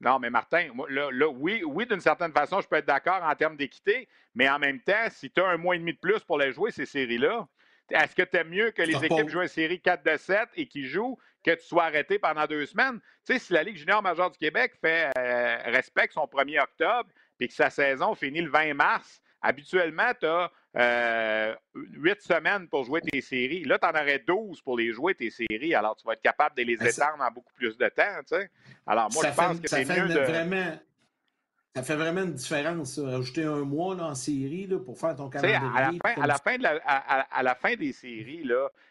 Non, mais Martin, là, oui, oui d'une certaine façon, je peux être d'accord en termes d'équité, mais en même temps, si tu as un mois et demi de plus pour les jouer, ces séries-là, est-ce que tu aimes mieux que les équipes jouent une série 4 de 7 et qui jouent que tu sois arrêté pendant deux semaines? Tu sais, si la Ligue junior majeure du Québec fait euh, respecte son 1er octobre et que sa saison finit le 20 mars, habituellement, tu as euh, 8 semaines pour jouer tes séries. Là, tu en aurais 12 pour les jouer, tes séries. Alors, tu vas être capable de les étendre en beaucoup plus de temps. Tu sais. Alors, moi, je pense que c'est mieux de. Vraiment ça fait vraiment une différence, rajouter un mois en série là, pour faire ton calendrier. À la, fin, à, la fin de la, à, la fin des séries,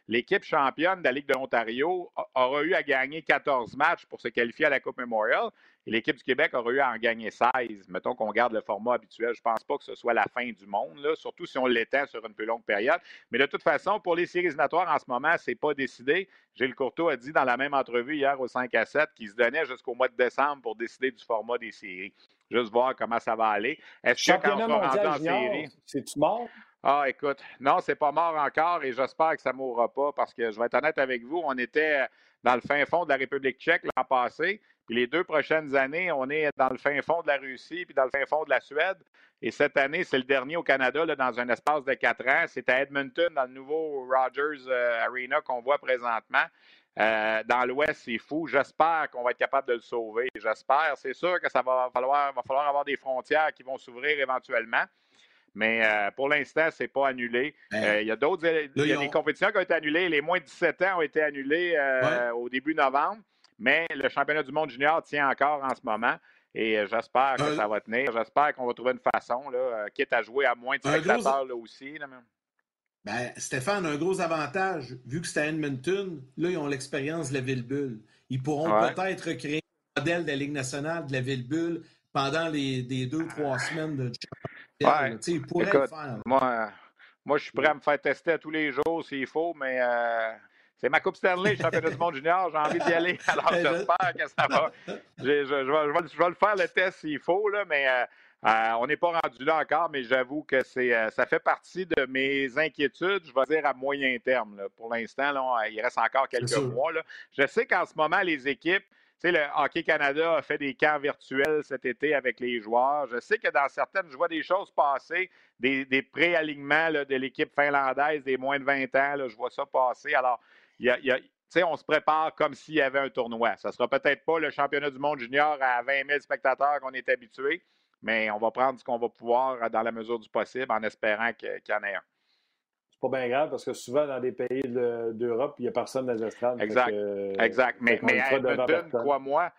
l'équipe championne de la Ligue de l'Ontario aura eu à gagner 14 matchs pour se qualifier à la Coupe Memorial. Et l'équipe du Québec aura eu à en gagner 16. Mettons qu'on garde le format habituel. Je ne pense pas que ce soit la fin du monde, là, surtout si on l'étend sur une plus longue période. Mais de toute façon, pour les séries éliminatoires en ce moment, ce n'est pas décidé. Gilles Courteau a dit dans la même entrevue hier au 5 à 7 qu'il se donnait jusqu'au mois de décembre pour décider du format des séries juste voir comment ça va aller. Est-ce que quand on sera rendu en série? C'est-tu mort? Ah, écoute, non, c'est pas mort encore et j'espère que ça ne mourra pas parce que je vais être honnête avec vous, on était dans le fin fond de la République tchèque l'an passé, puis les deux prochaines années, on est dans le fin fond de la Russie puis dans le fin fond de la Suède. Et cette année, c'est le dernier au Canada là, dans un espace de quatre ans. C'est à Edmonton, dans le nouveau Rogers euh, Arena qu'on voit présentement. Euh, dans l'Ouest, c'est fou. J'espère qu'on va être capable de le sauver. J'espère. C'est sûr que ça va falloir, va falloir avoir des frontières qui vont s'ouvrir éventuellement. Mais euh, pour l'instant, ce n'est pas annulé. Ben, euh, il y a d'autres. Il y a des compétitions qui ont été annulées. Les moins de 17 ans ont été annulées au début novembre. Mais le championnat du monde junior tient encore en ce moment. Et j'espère que ça va tenir. J'espère qu'on va trouver une façon, là, quitte à jouer à moins de spectateurs là aussi. Ben, Stéphane a un gros avantage. Vu que c'est à Edmonton, là, ils ont l'expérience de la ville-bulle. Ils pourront peut-être créer un modèle de la Ligue nationale de la ville-bulle pendant les, deux, trois semaines de ouais. Ils pourraient le faire. Moi, moi, je suis prêt à me faire tester à tous les jours s'il faut, mais euh, c'est ma Coupe Stanley, championnat du monde junior. J'ai envie d'y aller. <laughs> Alors, j'espère que ça va. Je, je, je, vais, le faire le test s'il faut, là, mais euh, euh, on n'est pas rendu là encore, mais j'avoue que c'est, euh, ça fait partie de mes inquiétudes, je vais dire à moyen terme. Pour l'instant, il reste encore quelques mois. Je sais qu'en ce moment, les équipes, sais, le Hockey Canada a fait des camps virtuels cet été avec les joueurs. Je sais que dans certaines, je vois des choses passer, des, des pré-alignements de l'équipe finlandaise des moins de 20 ans. Je vois ça passer. Alors, y a, on se prépare comme s'il y avait un tournoi. Ça ne sera peut-être pas le championnat du monde junior à 20 000 spectateurs qu'on est habitué, mais on va prendre ce qu'on va pouvoir dans la mesure du possible en espérant qu'il y en ait un. C'est pas bien grave parce que souvent dans des pays d'Europe, il n'y a personne dans les estrades. Exact. exact. Mais, mais à Edmonton, crois-moi,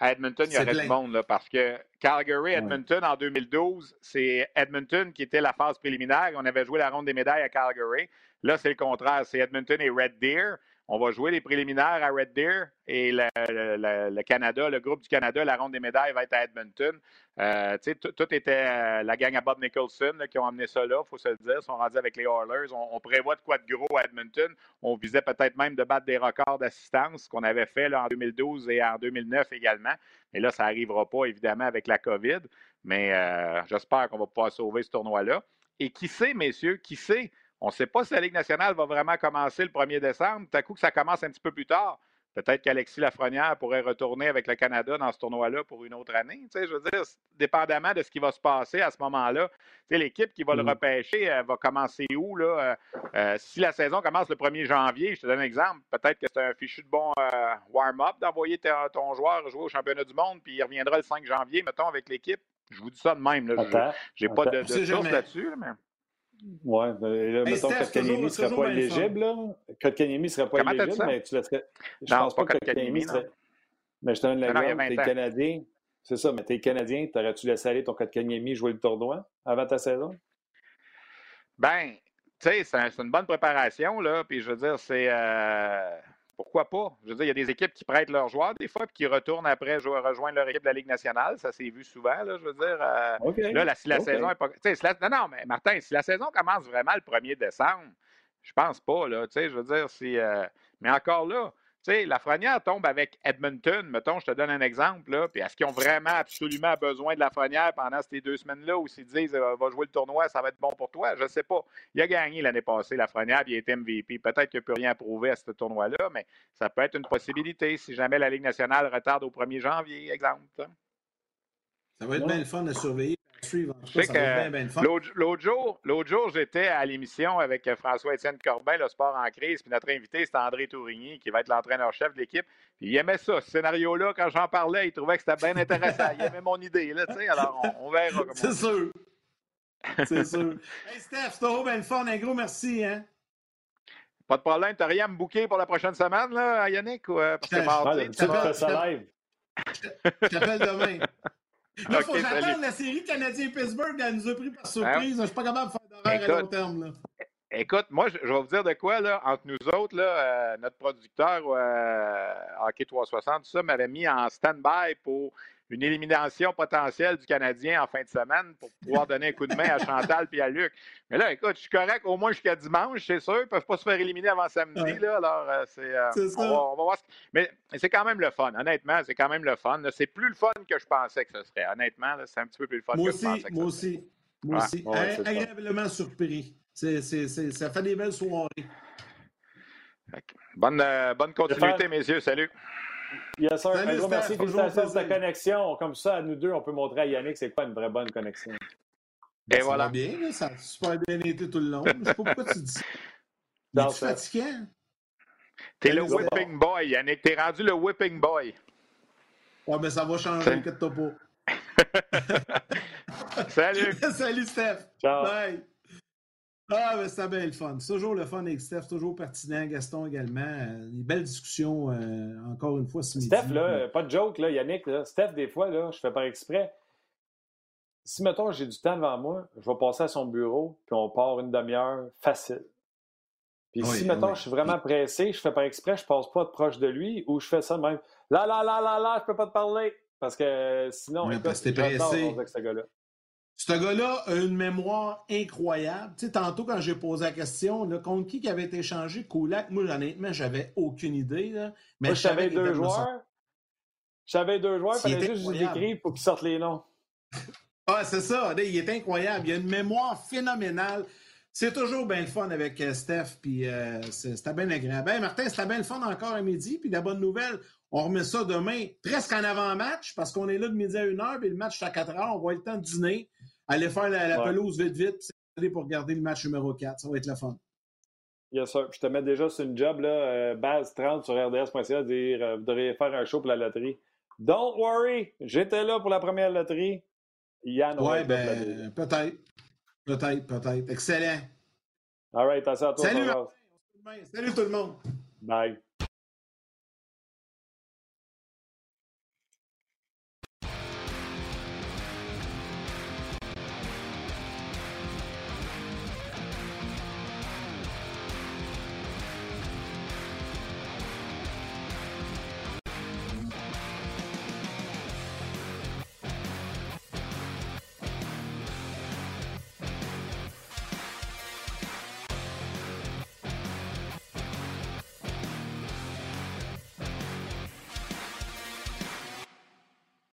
à Edmonton, il y aurait du monde là, parce que Calgary-Edmonton en 2012, c'est Edmonton qui était la phase préliminaire. On avait joué la ronde des médailles à Calgary. Là, c'est le contraire. C'est Edmonton et Red Deer. On va jouer les préliminaires à Red Deer et le, Canada, le groupe du Canada, la ronde des médailles va être à Edmonton. Euh, tout était euh, la gang à Bob Nicholson qui ont amené ça là, il faut se le dire. Ils sont rendus avec les Oilers. On, prévoit de quoi de gros à Edmonton. On visait peut-être même de battre des records d'assistance qu'on avait fait en 2012 et en 2009 également. Mais là, ça n'arrivera pas, évidemment, avec la COVID. Mais euh, j'espère qu'on va pouvoir sauver ce tournoi-là. Et qui sait, messieurs, qui sait? On ne sait pas si la Ligue nationale va vraiment commencer le 1er décembre. Tout à coup que ça commence un petit peu plus tard. Peut-être qu'Alexis Lafrenière pourrait retourner avec le Canada dans ce tournoi-là pour une autre année. je veux dire, dépendamment de ce qui va se passer à ce moment-là, l'équipe qui va le mm. repêcher elle va commencer où? Là? Euh, euh, si la saison commence le 1er janvier, je te donne un exemple, peut-être que c'est un fichu de bon euh, warm-up d'envoyer ton joueur jouer au championnat du monde, puis il reviendra le 5 janvier, mettons, avec l'équipe. Je vous dis ça de même. Je n'ai pas de, de source là-dessus. Mais... Oui, ben, là, mettons que Kotkaniemi ne serait pas éligible. Là. Kotkaniemi ne serait pas Comment éligible, mais tu laisserais. Je non, pense pas que Kotkaniemi serait. Mais je te donne l'exemple, t'es Canadien. C'est ça, mais t'es Canadien, t'aurais-tu laissé aller ton Kotkaniemi jouer le tournoi avant ta saison? Ben, tu sais, c'est une bonne préparation, là. Puis je veux dire, c'est. Euh, pourquoi pas? Je veux dire, il y a des équipes qui prêtent leurs joueurs des fois, puis qui retournent après jouer, rejoindre leur équipe de la Ligue nationale. Ça s'est vu souvent, là, je veux dire. Euh, là, si la saison est pas. non, non, mais Martin, si la saison commence vraiment le 1er décembre, je pense pas, là. Tu sais, je veux dire, si. Euh, mais encore là, tu sais, la Frenière tombe avec Edmonton, mettons, je te donne un exemple, là, puis est-ce qu'ils ont vraiment absolument besoin de la Frenière pendant ces deux semaines-là, ou s'ils disent, euh, va jouer le tournoi, ça va être bon pour toi? Je ne sais pas. Il a gagné l'année passée, la Frenière, puis il a été MVP. Peut-être qu'il n'a plus rien à prouver à ce tournoi-là, mais ça peut être une possibilité si jamais la Ligue nationale retarde au 1er janvier, exemple. Ça va être bien le fun de surveiller. L'autre jour, jour j'étais à l'émission avec François-Étienne Corbin, le sport en crise, puis notre invité, c'est André Tourigny, qui va être l'entraîneur-chef de l'équipe. Puis il aimait ça, ce scénario-là. Quand j'en parlais, il trouvait que c'était bien intéressant. il aimait mon idée, là, tu sais. Alors, on, verra comment. C'est sûr. C'est <laughs> sûr. hey, Steph, c'était bien le fun. Un gros merci, hein? Pas de problème. T'as rien à me bouquer pour la prochaine semaine, là, Yannick? Ou, euh, parce que mardi, tu fais ça live. Je t'appelle demain. <laughs> Il faut que la série Canadien-Pittsburgh. Elle nous a pris par ben surprise. Je ne suis pas capable de faire d'horaire à long terme. Là. Écoute, moi, je, vais vous dire de quoi, là, entre nous autres, là, euh, notre producteur euh, Hockey 360, tout ça, m'avait mis en stand-by pour une élimination potentielle du Canadien en fin de semaine pour pouvoir donner un coup de main à Chantal et à Luc. Mais là, écoute, je suis correct au moins jusqu'à dimanche, c'est sûr. Ils ne peuvent pas se faire éliminer avant samedi. Là, alors, euh, c'est, euh, on, va, voir. Mais c'est quand même le fun. Honnêtement, c'est quand même le fun. C'est plus le fun que je pensais que ce serait. Honnêtement, c'est un petit peu plus le fun moi que aussi, je pensais. moi aussi. Moi aussi. agréablement surpris. ça fait des belles soirées. Bonne, euh, bonne continuité, messieurs. Salut. Yes, sir. un gros merci. Félicitations de ta connexion. Comme ça, à nous deux, on peut montrer à Yannick c'est quoi une vraie bonne connexion. Et ben, voilà. Ça va bien, là, ça a super bien été tout le long. Je sais pas pourquoi tu dis ça. Es-tu fatiguant? T'es le whipping boy, Yannick. T'es rendu le whipping boy. Ouais, mais ça va changer, inquiète-toi pas. <laughs> <laughs> Salut. Salut, Steph. Ciao. Bye. Ah, mais c'était bien le fun. C'est toujours le fun avec Steph, toujours pertinent. Gaston également. Euh, des belles discussions, euh, encore une fois. Steph, là, pas de joke, là, Yannick. Là. Steph, des fois, là, je fais par exprès. Si, mettons, j'ai du temps devant moi, je vais passer à son bureau, puis on part une demi-heure facile. Puis si, mettons, je suis vraiment pressé, je fais par exprès, je passe pas de proche de lui, ou je fais ça même. Là, là, là, là, là, je peux pas te parler. Parce que sinon, ouais, parce que pressé. Avec ce gars-là. Ce gars-là a une mémoire incroyable. Tu sais, tantôt, quand j'ai posé la question, là, contre qui qui avait été échangé, Koulak, moi, honnêtement, j'avais aucune idée. Là, mais moi, je savais deux joueurs. J'avais deux joueurs, il fallait juste que je pour qu'ils sortent les noms. <laughs> ah, c'est ça. Il est incroyable. Il a une mémoire phénoménale. C'est toujours bien le fun avec euh, Steph, puis euh, c'était bien agréable. Martin, c'était bien le fun encore à midi, puis la bonne nouvelle, on remet ça demain presque en avant-match, parce qu'on est là de midi à 1h, puis le match est à 4h, on va avoir le temps de dîner, aller faire la, pelouse vite, vite, puis pour regarder le match numéro 4. Ça va être le fun. Yes, sir. Je te mets déjà sur une job, là, euh, base 30 sur RDS.ca, dire vous devriez faire un show pour la loterie. Don't worry, j'étais là pour la première loterie. Yann, ouais, ben, peut-être. Peut-être, peut-être. Excellent. All right, à toi. Salut, Salut tout le monde. Bye.